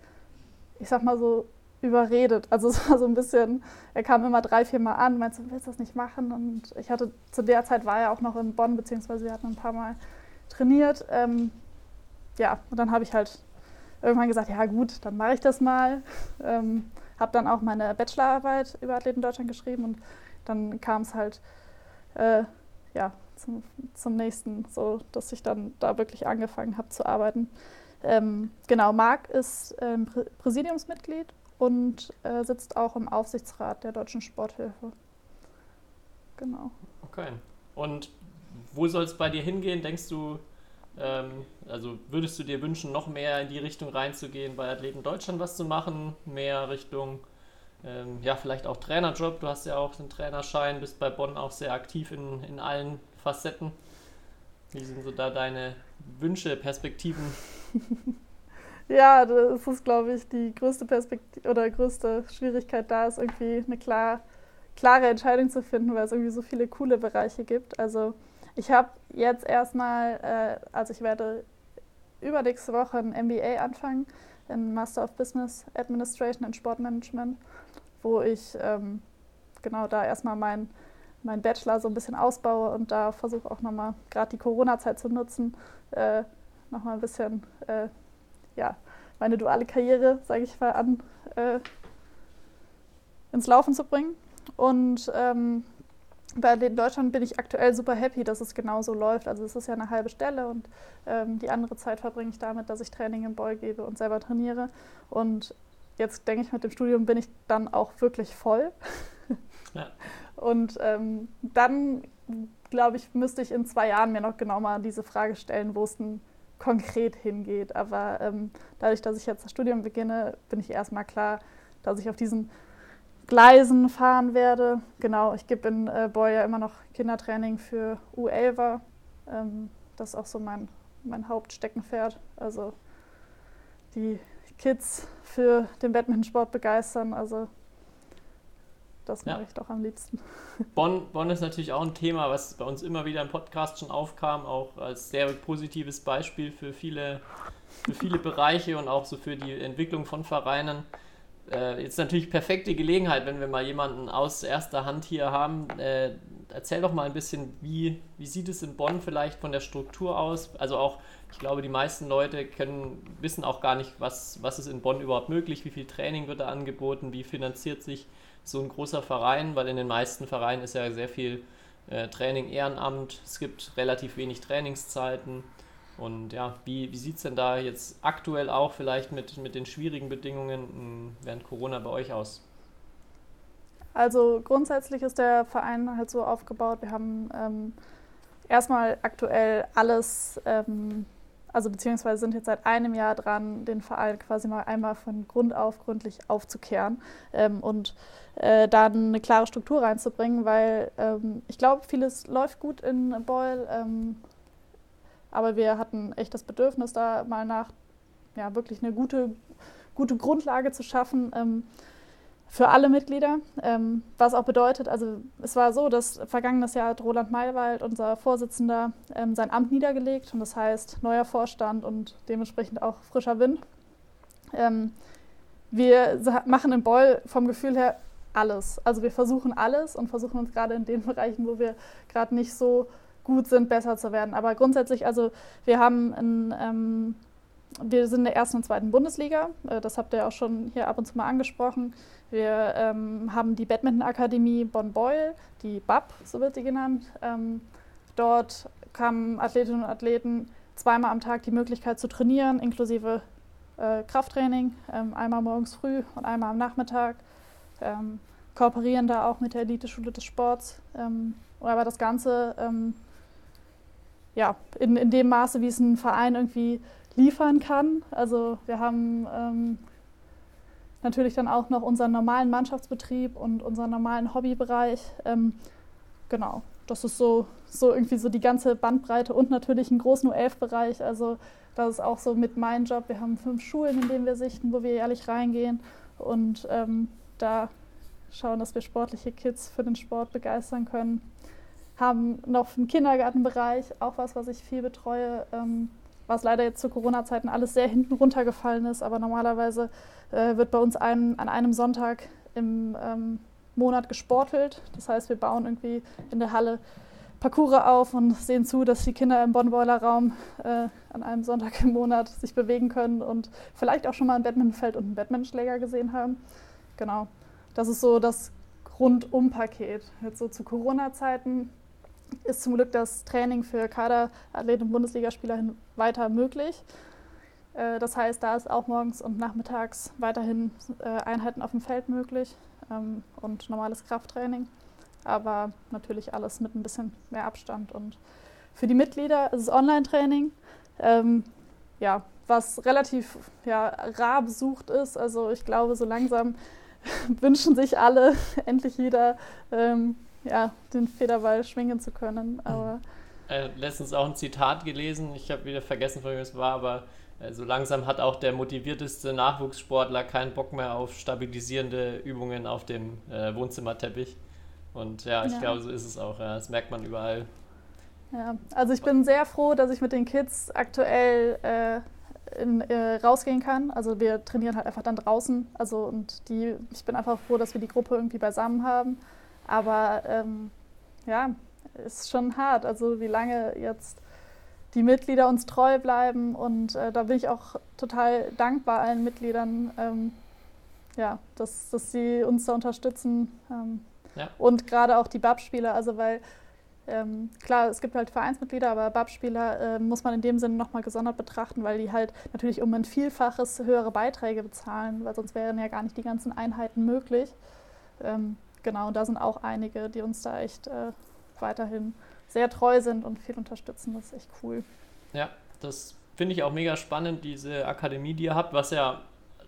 ich sag mal so, überredet. Also es war so ein bisschen, er kam immer drei, vier Mal an, meinte, willst du das nicht machen? Und ich hatte, zu der Zeit war er auch noch in Bonn, beziehungsweise wir hatten ein paar Mal trainiert. Ähm, ja, und dann habe ich halt irgendwann gesagt, ja gut, dann mache ich das mal. Ähm, habe dann auch meine Bachelorarbeit über Athleten Deutschland geschrieben und dann kam es halt äh, ja, zum, zum nächsten, so dass ich dann da wirklich angefangen habe zu arbeiten. Ähm, genau, Marc ist ähm, Prä Präsidiumsmitglied und äh, sitzt auch im Aufsichtsrat der Deutschen Sporthilfe. Genau. Okay. Und wo soll es bei dir hingehen? Denkst du, Ähm, also würdest du dir wünschen, noch mehr in die Richtung reinzugehen, bei Athleten Deutschland was zu machen, mehr Richtung, ähm, ja, vielleicht auch Trainerjob. Du hast ja auch den Trainerschein, bist bei Bonn auch sehr aktiv in, in allen Facetten. Wie sind so da deine Wünsche, Perspektiven? ja, das ist, glaube ich, die größte Perspektive oder größte Schwierigkeit da ist irgendwie eine klar, klare Entscheidung zu finden, weil es irgendwie so viele coole Bereiche gibt. Also ich habe jetzt erstmal, äh, also ich werde übernächste Woche ein MBA anfangen, ein Master of Business Administration and Sportmanagement, wo ich ähm, genau da erstmal mein, mein Bachelor so ein bisschen ausbaue und da versuche auch nochmal gerade die Corona-Zeit zu nutzen, äh, nochmal ein bisschen äh, ja, meine duale Karriere, sage ich mal, an äh, ins Laufen zu bringen. Und ähm, bei in Deutschland bin ich aktuell super happy, dass es genau so läuft. Also es ist ja eine halbe Stelle und ähm, die andere Zeit verbringe ich damit, dass ich Training im Boy gebe und selber trainiere. Und jetzt denke ich, mit dem Studium bin ich dann auch wirklich voll. Ja. Und ähm, dann, glaube ich, müsste ich in zwei Jahren mir noch genau mal diese Frage stellen, wo es denn konkret hingeht. Aber ähm, dadurch, dass ich jetzt das Studium beginne, bin ich erstmal klar, dass ich auf diesen Gleisen fahren werde. Genau, ich gebe in äh, Boy ja immer noch Kindertraining für U11. Ähm, das ist auch so mein, mein Hauptsteckenpferd. Also die Kids für den Badmintonsport begeistern. Also das mache ich doch am liebsten. Bonn, Bonn ist natürlich auch ein Thema, was bei uns immer wieder im Podcast schon aufkam, auch als sehr positives Beispiel für viele, für viele Bereiche und auch so für die Entwicklung von Vereinen äh, jetzt natürlich perfekte Gelegenheit, wenn wir mal jemanden aus erster Hand hier haben. Äh, erzähl doch mal ein bisschen, wie, wie sieht es in Bonn vielleicht von der Struktur aus? Also auch, ich glaube, die meisten Leute können, wissen auch gar nicht, was, was ist in Bonn überhaupt möglich, wie viel Training wird da angeboten, wie finanziert sich so ein großer Verein, weil in den meisten Vereinen ist ja sehr viel äh, Training Ehrenamt, es gibt relativ wenig Trainingszeiten. Und ja, wie, wie sieht es denn da jetzt aktuell auch vielleicht mit, mit den schwierigen Bedingungen hm, während Corona bei euch aus? Also grundsätzlich ist der Verein halt so aufgebaut, wir haben ähm, erstmal aktuell alles, ähm, also beziehungsweise sind jetzt seit einem Jahr dran, den Verein quasi mal einmal von Grund auf gründlich aufzukehren ähm, und äh, dann eine klare Struktur reinzubringen, weil ähm, ich glaube, vieles läuft gut in Beul ähm, aber wir hatten echt das Bedürfnis, da mal nach ja, wirklich eine gute, gute Grundlage zu schaffen ähm, für alle Mitglieder. Ähm, was auch bedeutet, also es war so, dass vergangenes Jahr hat Roland Maywald, unser Vorsitzender, ähm, sein Amt niedergelegt und das heißt neuer Vorstand und dementsprechend auch frischer Wind. Ähm, wir machen in Beul vom Gefühl her alles. Also wir versuchen alles und versuchen uns gerade in den Bereichen, wo wir gerade nicht so gut sind, besser zu werden. Aber grundsätzlich, also wir haben ein, ähm, wir sind in der ersten und zweiten Bundesliga. Äh, das habt ihr auch schon hier ab und zu mal angesprochen. Wir ähm, haben die Badminton-Akademie Bonn-Beul, die BAP, so wird sie genannt. Ähm, dort haben Athletinnen und Athleten zweimal am Tag die Möglichkeit zu trainieren, inklusive äh, Krafttraining, ähm, einmal morgens früh und einmal am Nachmittag. Ähm, kooperieren da auch mit der Elite-Schule des Sports. Ähm, aber das Ganze ja, in, in dem Maße, wie es ein Verein irgendwie liefern kann. Also wir haben ähm, natürlich dann auch noch unseren normalen Mannschaftsbetrieb und unseren normalen Hobbybereich. Ähm, genau, das ist so, so irgendwie so die ganze Bandbreite und natürlich einen großen U11-Bereich. Also das ist auch so mit meinem Job. Wir haben fünf Schulen, in denen wir sichten, wo wir jährlich reingehen und ähm, da schauen, dass wir sportliche Kids für den Sport begeistern können haben noch im Kindergartenbereich auch was, was ich viel betreue, ähm, was leider jetzt zu Corona-Zeiten alles sehr hinten runtergefallen ist. Aber normalerweise äh, wird bei uns ein, an einem Sonntag im ähm, Monat gesportelt. Das heißt, wir bauen irgendwie in der Halle Parcours auf und sehen zu, dass die Kinder im Bonn-Boiler-Raum äh, an einem Sonntag im Monat sich bewegen können und vielleicht auch schon mal ein Badmintonfeld und einen Badmintonschläger gesehen haben. Genau. Das ist so das Rundum-Paket. Jetzt so zu Corona-Zeiten ist zum Glück das Training für Kaderathleten und Bundesligaspieler weiter möglich. Äh, das heißt, da ist auch morgens und nachmittags weiterhin äh, Einheiten auf dem Feld möglich ähm, und normales Krafttraining. Aber natürlich alles mit ein bisschen mehr Abstand. Und für die Mitglieder ist es Online-Training. ähm, ja, was relativ ja, rar besucht ist. Also ich glaube, so langsam wünschen sich alle endlich wieder ähm, ja, den Federball schwingen zu können. Aber äh, letztens auch ein Zitat gelesen, ich habe wieder vergessen, von wem es war, aber äh, so langsam hat auch der motivierteste Nachwuchssportler keinen Bock mehr auf stabilisierende Übungen auf dem äh, Wohnzimmerteppich. Und ja, ich Ja. glaube, so ist es auch. Ja. Das merkt man überall. Ja, also ich bin sehr froh, dass ich mit den Kids aktuell äh, in, äh, rausgehen kann. Also wir trainieren halt einfach dann draußen. Also und die, ich bin einfach froh, dass wir die Gruppe irgendwie beisammen haben. Aber ähm, ja, ist schon hart. Also wie lange jetzt die Mitglieder uns treu bleiben und äh, da bin ich auch total dankbar allen Mitgliedern, ähm, ja, dass, dass sie uns da unterstützen. Ähm, Ja. Und gerade auch die BAP-Spieler, also weil ähm, klar, es gibt halt Vereinsmitglieder, aber BAP-Spieler äh, muss man in dem Sinne nochmal gesondert betrachten, weil die halt natürlich um ein Vielfaches höhere Beiträge bezahlen, weil sonst wären ja gar nicht die ganzen Einheiten möglich. Genau, und da sind auch einige, die uns da echt äh, weiterhin sehr treu sind und viel unterstützen. Das ist echt cool. Ja, das finde ich auch mega spannend, diese Akademie, die ihr habt, was ja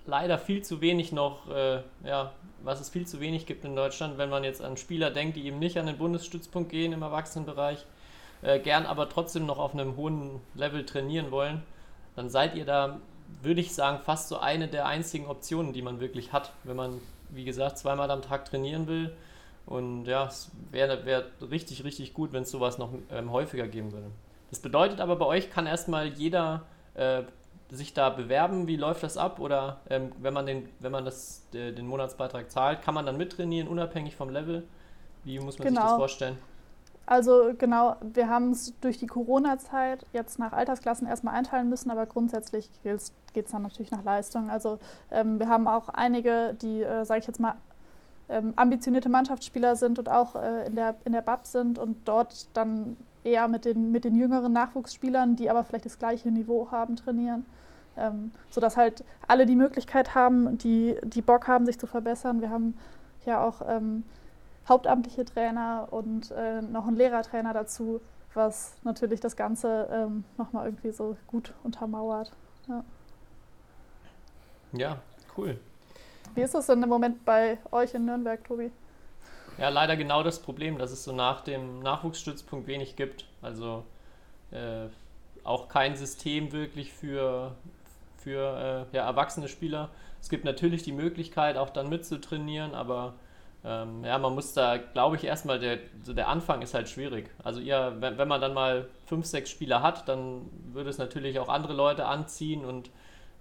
leider viel zu wenig noch, äh, ja, was es viel zu wenig gibt in Deutschland, wenn man jetzt an Spieler denkt, die eben nicht an den Bundesstützpunkt gehen im Erwachsenenbereich, äh, gern aber trotzdem noch auf einem hohen Level trainieren wollen, dann seid ihr da, würde ich sagen, fast so eine der einzigen Optionen, die man wirklich hat, wenn man, wie gesagt, zweimal am Tag trainieren will. Und ja, es wäre wär richtig, richtig gut, wenn es sowas noch ähm, häufiger geben würde. Das bedeutet aber, bei euch kann erstmal jeder äh, sich da bewerben. Wie läuft das ab? Oder ähm, wenn man, den, wenn man das, äh, den Monatsbeitrag zahlt, kann man dann mittrainieren, unabhängig vom Level? Wie muss man sich das Genau. vorstellen? Also genau, wir haben es durch die Corona-Zeit jetzt nach Altersklassen erstmal einteilen müssen, aber grundsätzlich geht es dann natürlich nach Leistung. Also ähm, wir haben auch einige, die, äh, sage ich jetzt mal, ähm, ambitionierte Mannschaftsspieler sind und auch äh, in, der, in der BAP sind und dort dann eher mit den, mit den jüngeren Nachwuchsspielern, die aber vielleicht das gleiche Niveau haben, trainieren. Ähm, sodass halt alle die Möglichkeit haben, die, die Bock haben, sich zu verbessern. Wir haben ja auch ähm, hauptamtliche Trainer und äh, noch einen Lehrertrainer dazu, was natürlich das Ganze ähm, nochmal irgendwie so gut untermauert. Ja, cool. Wie ist es denn im Moment bei euch in Nürnberg, Tobi? Ja, leider genau das Problem, dass es so nach dem Nachwuchsstützpunkt wenig gibt. Also äh, auch kein System wirklich für, für äh, ja, erwachsene Spieler. Es gibt natürlich die Möglichkeit, auch dann mitzutrainieren, aber ähm, ja, man muss da, glaube ich, erstmal, der, der Anfang ist halt schwierig. Also ihr, wenn, wenn man dann mal fünf, sechs Spieler hat, dann würde es natürlich auch andere Leute anziehen und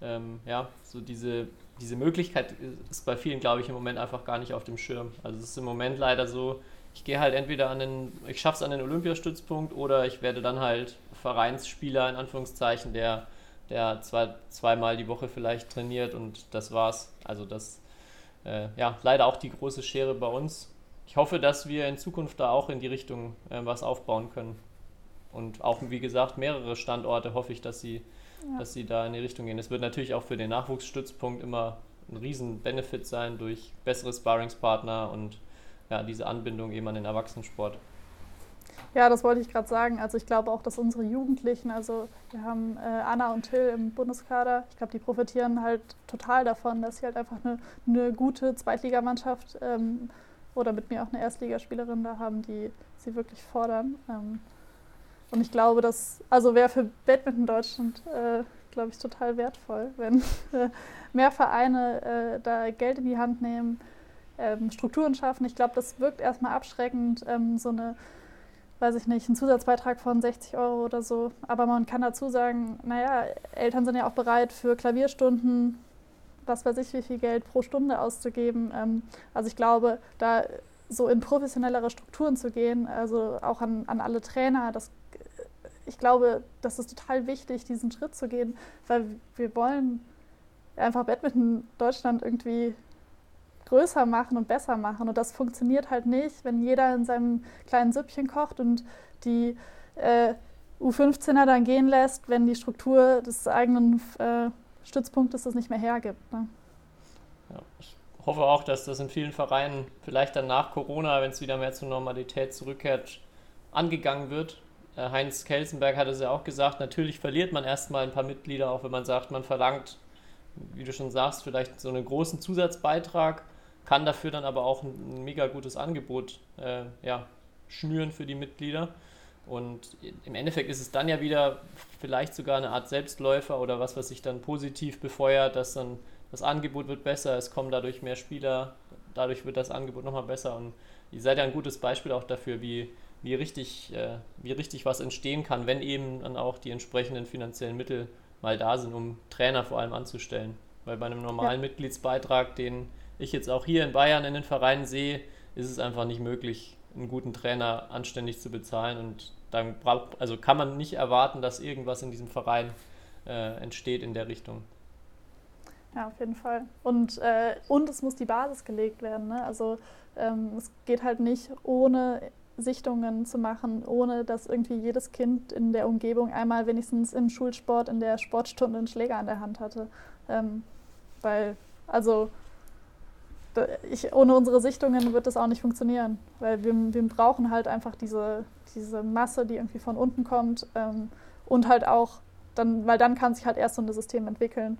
ähm, ja, so diese, diese Möglichkeit ist bei vielen, glaube ich, im Moment einfach gar nicht auf dem Schirm. Also es ist im Moment leider so, ich gehe halt entweder an den, ich schaffe es an den Olympiastützpunkt oder ich werde dann halt Vereinsspieler in Anführungszeichen, der, der zwei, zweimal die Woche vielleicht trainiert und das war's. Also das, äh, ja, leider auch die große Schere bei uns. Ich hoffe, dass wir in Zukunft da auch in die Richtung äh, was aufbauen können. Und auch, wie gesagt, mehrere Standorte hoffe ich, dass sie Ja. dass sie da in die Richtung gehen. Es wird natürlich auch für den Nachwuchsstützpunkt immer ein riesen Benefit sein durch bessere Sparringspartner und ja, diese Anbindung eben an den Erwachsenensport. Ja, das wollte ich gerade sagen. Also ich glaube auch, dass unsere Jugendlichen, also wir haben äh, Anna und Till im Bundeskader, ich glaube, die profitieren halt total davon, dass sie halt einfach eine, eine gute Zweitligamannschaft ähm, oder mit mir auch eine Erstligaspielerin da haben, die sie wirklich fordern. Ähm, und ich glaube, das also wäre für Badminton Deutschland, äh, glaube ich, total wertvoll, wenn äh, mehr Vereine äh, da Geld in die Hand nehmen, ähm, Strukturen schaffen. Ich glaube, das wirkt erstmal abschreckend, ähm, so eine weiß ich nicht, einen Zusatzbeitrag von 60 Euro oder so. Aber man kann dazu sagen, naja, Eltern sind ja auch bereit, für Klavierstunden, was weiß ich, wie viel Geld pro Stunde auszugeben. Ähm, also ich glaube, da so in professionellere Strukturen zu gehen, also auch an, an alle Trainer, das, ich glaube, das ist total wichtig, diesen Schritt zu gehen, weil wir wollen einfach Badminton Deutschland irgendwie größer machen und besser machen. Und das funktioniert halt nicht, wenn jeder in seinem kleinen Süppchen kocht und die äh, U15er dann gehen lässt, wenn die Struktur des eigenen äh, Stützpunktes das nicht mehr hergibt. Ne? Ja, ich hoffe auch, dass das in vielen Vereinen vielleicht dann nach Corona, wenn es wieder mehr zur Normalität zurückkehrt, angegangen wird. Äh, Heinz Kelsenberg hat es ja auch gesagt, natürlich verliert man erstmal ein paar Mitglieder, auch wenn man sagt, man verlangt, wie du schon sagst, vielleicht so einen großen Zusatzbeitrag, kann dafür dann aber auch ein, ein mega gutes Angebot äh, ja, schnüren für die Mitglieder. Und im Endeffekt ist es dann ja wieder vielleicht sogar eine Art Selbstläufer oder was, was sich dann positiv befeuert, dass dann das Angebot wird besser, es kommen dadurch mehr Spieler, dadurch wird das Angebot nochmal besser. Und ihr seid ja ein gutes Beispiel auch dafür, wie, wie, richtig, äh, wie richtig was entstehen kann, wenn eben dann auch die entsprechenden finanziellen Mittel mal da sind, um Trainer vor allem anzustellen. Weil bei einem normalen ja. Mitgliedsbeitrag, den ich jetzt auch hier in Bayern in den Vereinen sehe, ist es einfach nicht möglich, einen guten Trainer anständig zu bezahlen. Und dann braucht, also kann man nicht erwarten, dass irgendwas in diesem Verein äh, entsteht in der Richtung. Ja, auf jeden Fall. Und, äh, und es muss die Basis gelegt werden. Ne? Also ähm, es geht halt nicht ohne Sichtungen zu machen, ohne dass irgendwie jedes Kind in der Umgebung einmal wenigstens im Schulsport, in der Sportstunde einen Schläger an der Hand hatte. Ähm, weil, also ich, ohne unsere Sichtungen wird das auch nicht funktionieren, weil wir, wir brauchen halt einfach diese, diese Masse, die irgendwie von unten kommt ähm, und halt auch, dann, weil dann kann sich halt erst so ein System entwickeln.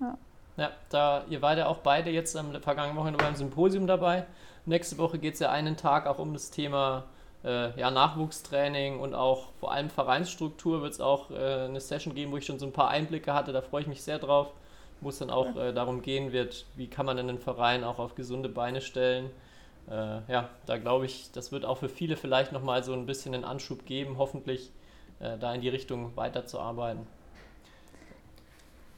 Ja. ja, da ihr wart ja auch beide jetzt am vergangenen Wochenende beim Symposium dabei. Nächste Woche geht es ja einen Tag auch um das Thema äh, ja, Nachwuchstraining und auch vor allem Vereinsstruktur wird es auch äh, eine Session geben, wo ich schon so ein paar Einblicke hatte. Da freue ich mich sehr drauf wo es dann auch äh, darum gehen wird, wie kann man einen Verein auch auf gesunde Beine stellen. Äh, ja, da glaube ich, das wird auch für viele vielleicht nochmal so ein bisschen einen Anschub geben, hoffentlich äh, da in die Richtung weiterzuarbeiten.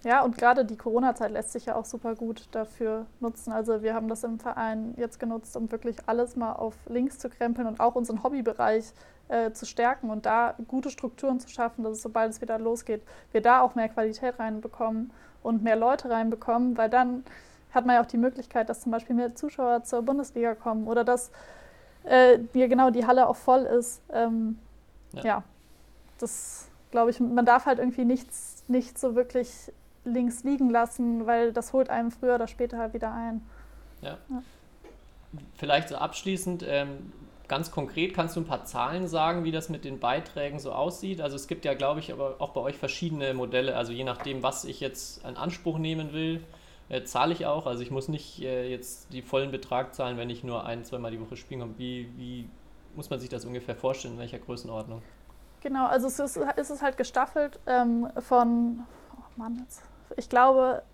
Ja, und gerade die Corona-Zeit lässt sich ja auch super gut dafür nutzen. Also wir haben das im Verein jetzt genutzt, um wirklich alles mal auf links zu krempeln und auch unseren Hobbybereich äh, zu stärken und da gute Strukturen zu schaffen, dass es, sobald es wieder losgeht, wir da auch mehr Qualität reinbekommen und mehr Leute reinbekommen, weil dann hat man ja auch die Möglichkeit, dass zum Beispiel mehr Zuschauer zur Bundesliga kommen oder dass äh, ja genau die Halle auch voll ist. Ähm, ja. ja. das glaube ich, man darf halt irgendwie nichts, nicht so wirklich links liegen lassen, weil das holt einem früher oder später halt wieder ein. Ja. ja. Vielleicht so abschließend, ähm, ganz konkret, kannst du ein paar Zahlen sagen, wie das mit den Beiträgen so aussieht? Also es gibt ja, glaube ich, aber auch bei euch verschiedene Modelle. Also je nachdem, was ich jetzt in Anspruch nehmen will, äh, zahle ich auch. Also ich muss nicht äh, jetzt die vollen Betrag zahlen, wenn ich nur ein, zweimal die Woche spielen kann. Wie, wie muss man sich das ungefähr vorstellen, in welcher Größenordnung? Genau, also es ist, es ist halt gestaffelt ähm, von, oh Mann, jetzt, ich glaube,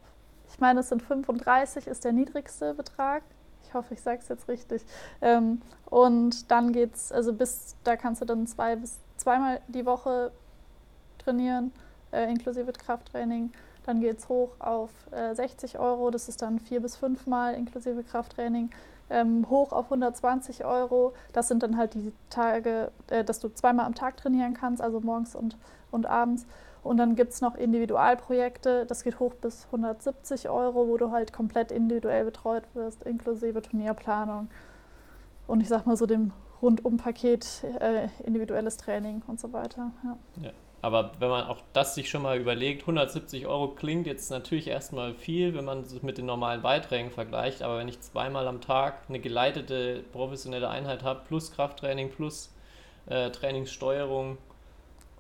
ich meine, es sind 35 ist der niedrigste Betrag ich hoffe, ich sage es jetzt richtig. Ähm, und dann geht's, also bis, da kannst du dann zwei bis zweimal die Woche trainieren, äh, inklusive Krafttraining. Dann geht es hoch auf äh, 60 Euro, das ist dann vier bis fünfmal inklusive Krafttraining. Ähm, hoch auf 120 Euro, das sind dann halt die Tage, äh, dass du zweimal am Tag trainieren kannst, also morgens und, und abends. Und dann gibt es noch Individualprojekte, das geht hoch bis 170 Euro, wo du halt komplett individuell betreut wirst, inklusive Turnierplanung. Und ich sag mal so dem Rundumpaket, äh, individuelles Training und so weiter. Ja. ja. Aber wenn man auch das sich schon mal überlegt, 170 Euro klingt jetzt natürlich erstmal viel, wenn man es mit den normalen Beiträgen vergleicht. Aber wenn ich zweimal am Tag eine geleitete professionelle Einheit habe, plus Krafttraining, plus äh, Trainingssteuerung,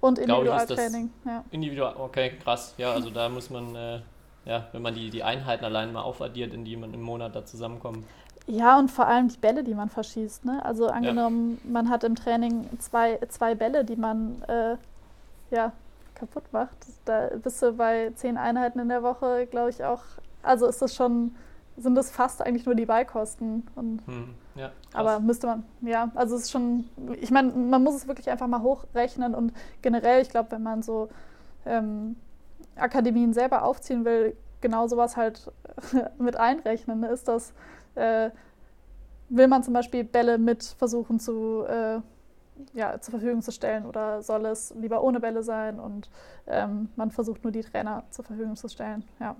und Individualtraining, ja. Individual, okay, krass. Ja, also da muss man, äh, ja, wenn man die, die Einheiten allein mal aufaddiert, in die man im Monat da zusammenkommt. Ja, und vor allem die Bälle, die man verschießt. Ne? Also angenommen, ja. man hat im Training zwei, zwei Bälle, die man äh, ja, kaputt macht. Da bist du bei zehn Einheiten in der Woche, glaube ich, auch. Also ist das schon sind das fast eigentlich nur die Beikosten. Und, hm, ja, aber müsste man, ja, also es ist schon, ich meine, man muss es wirklich einfach mal hochrechnen und generell, ich glaube, wenn man so ähm, Akademien selber aufziehen will, genau sowas halt mit einrechnen, ist das, äh, will man zum Beispiel Bälle mit versuchen zu, äh, ja, zur Verfügung zu stellen oder soll es lieber ohne Bälle sein und ähm, man versucht nur die Trainer zur Verfügung zu stellen, ja.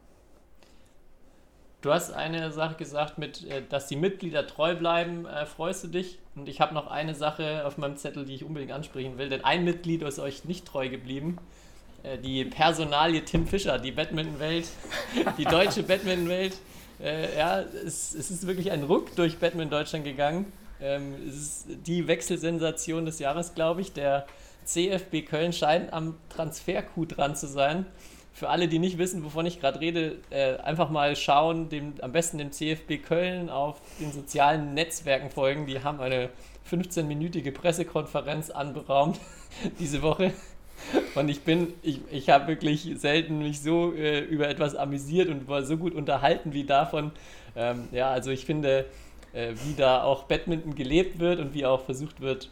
Du hast eine Sache gesagt, mit, äh, dass die Mitglieder treu bleiben, äh, freust du dich. Und ich habe noch eine Sache auf meinem Zettel, die ich unbedingt ansprechen will. Denn ein Mitglied ist euch nicht treu geblieben. Äh, die Personalie Tim Fischer, die Badminton-Welt, die deutsche Badminton-Welt. Äh, ja, es, es, ist wirklich ein Ruck durch Badminton Deutschland gegangen. Ähm, es ist die Wechselsensation des Jahres, glaube ich. Der CFB Köln scheint am Transfer-Coup dran zu sein. Für alle, die nicht wissen, wovon ich gerade rede, äh, einfach mal schauen, dem, am besten dem CFB Köln auf den sozialen Netzwerken folgen. Die haben eine 15-minütige Pressekonferenz anberaumt diese Woche. Und ich bin, ich, ich habe wirklich selten mich so äh, über etwas amüsiert und war so gut unterhalten wie davon. Ähm, ja, also ich finde, äh, wie da auch Badminton gelebt wird und wie auch versucht wird,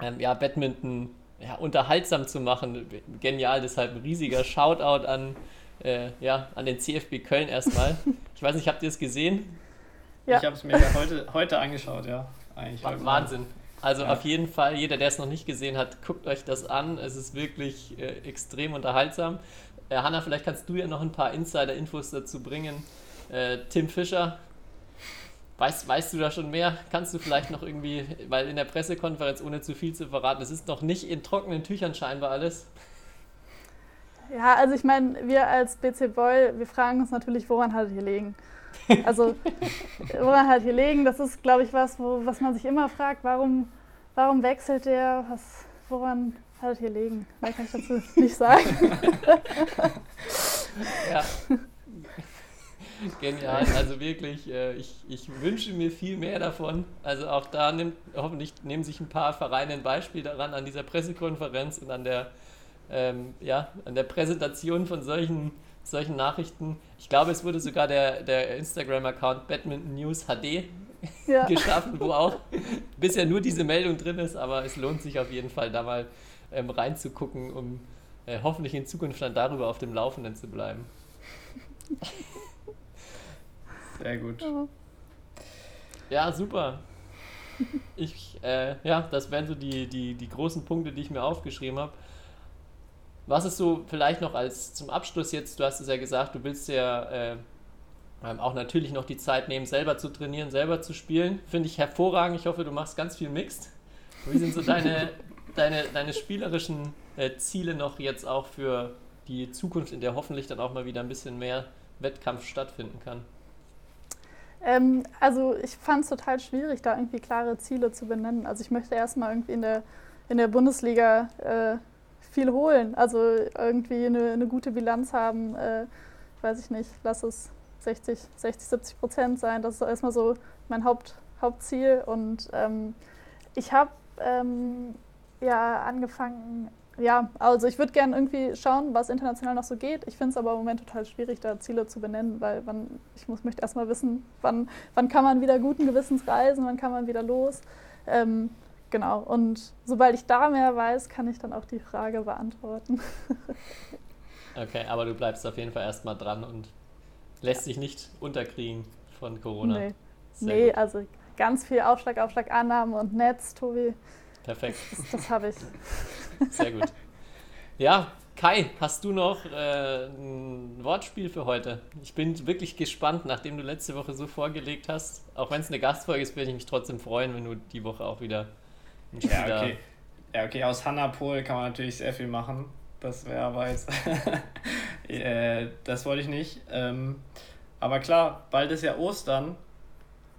ähm, ja, Badminton ja, unterhaltsam zu machen. Genial, deshalb ein riesiger Shoutout an, äh, ja, an den CFB Köln erstmal. Ich weiß nicht, habt ihr es gesehen? Ja. Ich habe es mir ja heute, heute angeschaut, ja. Eigentlich Wahnsinn. Also ja. auf jeden Fall, jeder, der es noch nicht gesehen hat, guckt euch das an. Es ist wirklich äh, extrem unterhaltsam. Äh, Hanna, vielleicht kannst du ja noch ein paar Insider-Infos dazu bringen. Äh, Tim Fischer, weißt, weißt du da schon mehr? Kannst du vielleicht noch irgendwie, weil in der Pressekonferenz, ohne zu viel zu verraten, es ist noch nicht in trockenen Tüchern scheinbar alles. Ja, also ich meine, wir als BC Boy, wir fragen uns natürlich, woran hat es hier liegen? Also, woran hat hier liegen? Das ist, glaube ich, was, wo, was man sich immer fragt, warum, warum wechselt der? Was, woran hat es hier liegen? Mehr kann ich dazu nicht sagen. ja. Genial, also wirklich, äh, ich, ich wünsche mir viel mehr davon. Also auch da nimmt, hoffentlich nehmen sich ein paar Vereine ein Beispiel daran, an dieser Pressekonferenz und an der, ähm, ja, an der Präsentation von solchen, solchen Nachrichten. Ich glaube, es wurde sogar der, der Instagram-Account Badminton News HD ja. geschaffen, wo auch bisher nur diese Meldung drin ist, aber es lohnt sich auf jeden Fall da mal ähm, reinzugucken, um äh, hoffentlich in Zukunft dann darüber auf dem Laufenden zu bleiben. Sehr gut. Ja, super. Ich, äh, ja, das wären so die, die, die großen Punkte, die ich mir aufgeschrieben habe. Was ist so vielleicht noch als zum Abschluss jetzt, du hast es ja gesagt, du willst ja äh, ähm, auch natürlich noch die Zeit nehmen, selber zu trainieren, selber zu spielen. Finde ich hervorragend. Ich hoffe, du machst ganz viel Mixed. Wie sind so deine, deine, deine spielerischen äh, Ziele noch jetzt auch für die Zukunft, in der hoffentlich dann auch mal wieder ein bisschen mehr Wettkampf stattfinden kann? Ähm, also ich fand es total schwierig, da irgendwie klare Ziele zu benennen. Also ich möchte erstmal irgendwie in der, in der Bundesliga äh, viel holen. Also irgendwie eine, eine gute Bilanz haben. Äh, weiß ich nicht, lass es 60, 60 70 Prozent sein. Das ist erstmal so mein Haupt, Hauptziel. Und ähm, ich habe ähm, ja angefangen ja, also ich würde gerne irgendwie schauen, was international noch so geht. Ich finde es aber im Moment total schwierig, da Ziele zu benennen, weil man, ich muss, möchte erstmal wissen, wann, wann kann man wieder guten Gewissens reisen, wann kann man wieder los. Ähm, genau, und sobald ich da mehr weiß, kann ich dann auch die Frage beantworten. okay, aber du bleibst auf jeden Fall erstmal dran und lässt dich nicht unterkriegen von Corona. Nee, nee also ganz viel Aufschlag, Aufschlag, Annahmen und Netz, Tobi. Perfekt. Das, das habe ich. Sehr gut. Ja, Kai, hast du noch äh, ein Wortspiel für heute? Ich bin wirklich gespannt, nachdem du letzte Woche so vorgelegt hast. Auch wenn es eine Gastfolge ist, würde ich mich trotzdem freuen, wenn du die Woche auch wieder ein Spieler... Ja, okay. Ja, okay, aus Hannapol kann man natürlich sehr viel machen. Das wäre aber jetzt... äh, das wollte ich nicht. Ähm, aber klar, bald ist ja Ostern.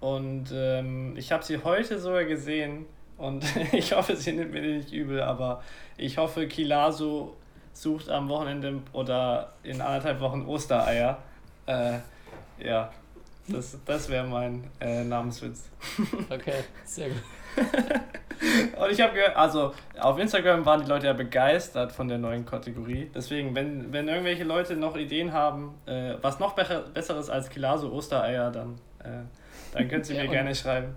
Und ähm, ich habe sie heute sogar gesehen und ich hoffe, sie nimmt mir nicht übel, aber ich hoffe, Kilaso sucht am Wochenende oder in anderthalb Wochen Ostereier. Äh, ja, das, das wäre mein äh, Namenswitz. Okay, sehr gut. Und ich habe gehört, also auf Instagram waren die Leute ja begeistert von der neuen Kategorie. Deswegen, wenn, wenn irgendwelche Leute noch Ideen haben, äh, was noch be besseres als Kilaso Ostereier, dann, äh, dann können sie mir gerne schreiben.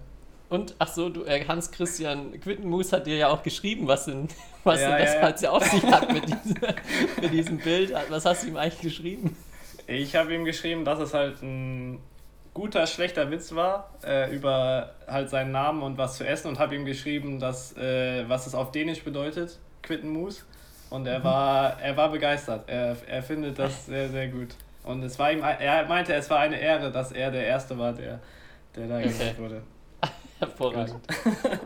Und ach so, du, äh, Hans Christian Quittenmus hat dir ja auch geschrieben, was denn, was ja, denn das ja, halt ja. auf sich hat mit, dieser, mit diesem Bild. Was hast du ihm eigentlich geschrieben? Ich habe ihm geschrieben, dass es halt ein guter, schlechter Witz war äh, über halt seinen Namen und was zu essen und habe ihm geschrieben, dass, äh, was es auf Dänisch bedeutet, Quittenmus. Und er mhm. war, er war begeistert. Er, er findet das sehr, sehr gut. Und es war ihm, er meinte, es war eine Ehre, dass er der Erste war, der, der da gesagt wurde. Hervorragend.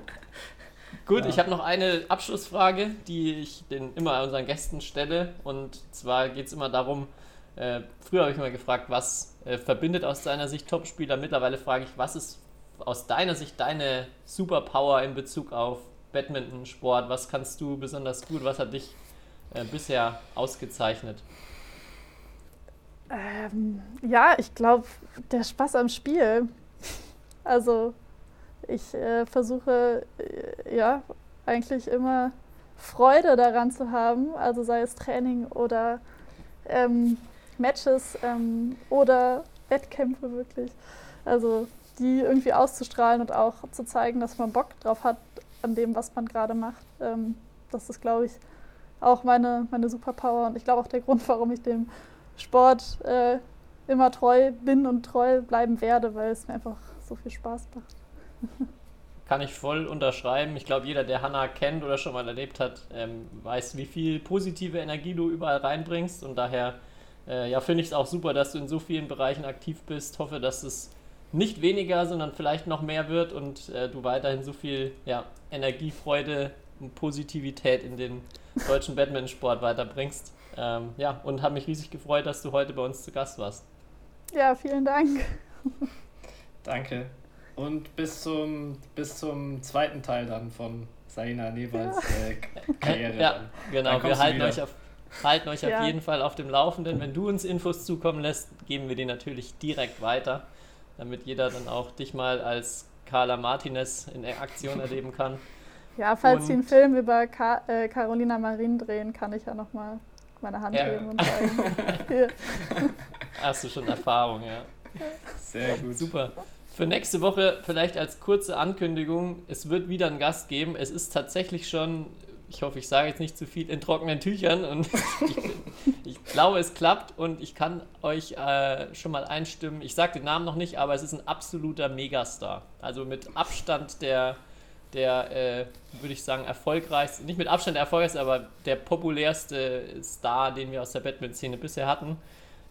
Gut, ja. ich habe noch eine Abschlussfrage, die ich den immer unseren Gästen stelle. Und zwar geht es immer darum, äh, früher habe ich mal gefragt, was äh, verbindet aus deiner Sicht Topspieler. Mittlerweile frage ich, was ist aus deiner Sicht deine Superpower in Bezug auf Badmintonsport? Was kannst du besonders gut? Was hat dich äh, bisher ausgezeichnet? Ähm, ja, ich glaube, der Spaß am Spiel. Also ich äh, versuche äh, ja eigentlich immer Freude daran zu haben, also sei es Training oder ähm, Matches ähm, oder Wettkämpfe wirklich. Also die irgendwie auszustrahlen und auch zu zeigen, dass man Bock drauf hat an dem, was man gerade macht. Ähm, das ist, glaube ich, auch meine, meine Superpower und ich glaube auch der Grund, warum ich dem Sport äh, immer treu bin und treu bleiben werde, weil es mir einfach so viel Spaß macht. Kann ich voll unterschreiben. Ich glaube, jeder, der Hanna kennt oder schon mal erlebt hat, ähm, weiß, wie viel positive Energie du überall reinbringst. Und daher äh, ja, finde ich es auch super, dass du in so vielen Bereichen aktiv bist. Hoffe, dass es nicht weniger, sondern vielleicht noch mehr wird und äh, du weiterhin so viel ja, Energie, Freude und Positivität in den deutschen Badmintonsport weiterbringst. Ähm, ja, und habe mich riesig gefreut, dass du heute bei uns zu Gast warst. Ja, vielen Dank. Danke. Und bis zum, bis zum zweiten Teil dann von Saina Newalds äh, Karriere. ja, dann. genau. Dann Wir halten euch, auf, halten euch Ja. auf jeden Fall auf dem Laufenden. Wenn du uns Infos zukommen lässt, geben wir die natürlich direkt weiter, damit jeder dann auch dich mal als Carla Martinez in Aktion erleben kann. Ja, falls Und- Sie einen Film über Ka äh, Carolina Marin drehen, kann ich ja nochmal meine Hand Ja. heben und zeigen. Hier. Hast du schon Erfahrung, ja. Sehr gut. Super. Für nächste Woche vielleicht als kurze Ankündigung, es wird wieder einen Gast geben. Es ist tatsächlich schon, ich hoffe, ich sage jetzt nicht zu viel, in trockenen Tüchern und ich, ich glaube, es klappt und ich kann euch äh, schon mal einstimmen. Ich sage den Namen noch nicht, aber es ist ein absoluter Megastar. Also mit Abstand der, der äh, würde ich sagen, erfolgreichste, nicht mit Abstand der erfolgreichste, aber der populärste Star, den wir aus der Badminton-Szene bisher hatten.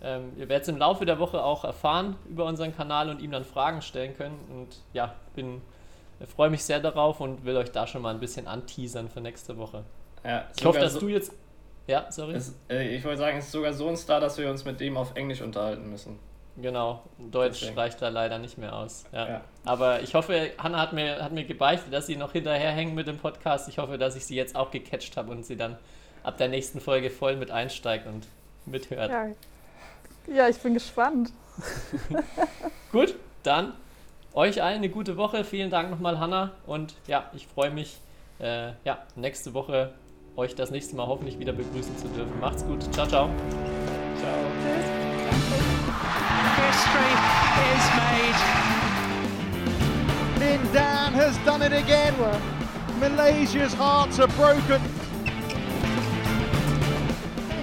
Ähm, ihr werdet es im Laufe der Woche auch erfahren über unseren Kanal und ihm dann Fragen stellen können. Und ja, bin freue mich sehr darauf und will euch da schon mal ein bisschen anteasern für nächste Woche. Ja, Ich hoffe, dass so, du jetzt. Ja, sorry. es, äh, Ich wollte sagen, es ist sogar so ein Star, dass wir uns mit dem auf Englisch unterhalten müssen. Genau, Deutsch Deswegen. reicht da leider nicht mehr aus. Ja. Ja. Aber ich hoffe, Hanna hat mir, hat mir gebeichtet, dass sie noch hinterherhängen mit dem Podcast. Ich hoffe, dass ich sie jetzt auch gecatcht habe und sie dann ab der nächsten Folge voll mit einsteigt und mithört. Ja. Ja, ich bin gespannt. Gut, dann euch allen eine gute Woche. Vielen Dank nochmal, Hanna. Und ja, ich freue mich, äh, ja, nächste Woche euch das nächste Mal hoffentlich wieder begrüßen zu dürfen. Macht's gut. Ciao, ciao. Ciao. History is made. Lin Dan has done it again. Malaysia's hearts are broken.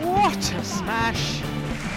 What a smash!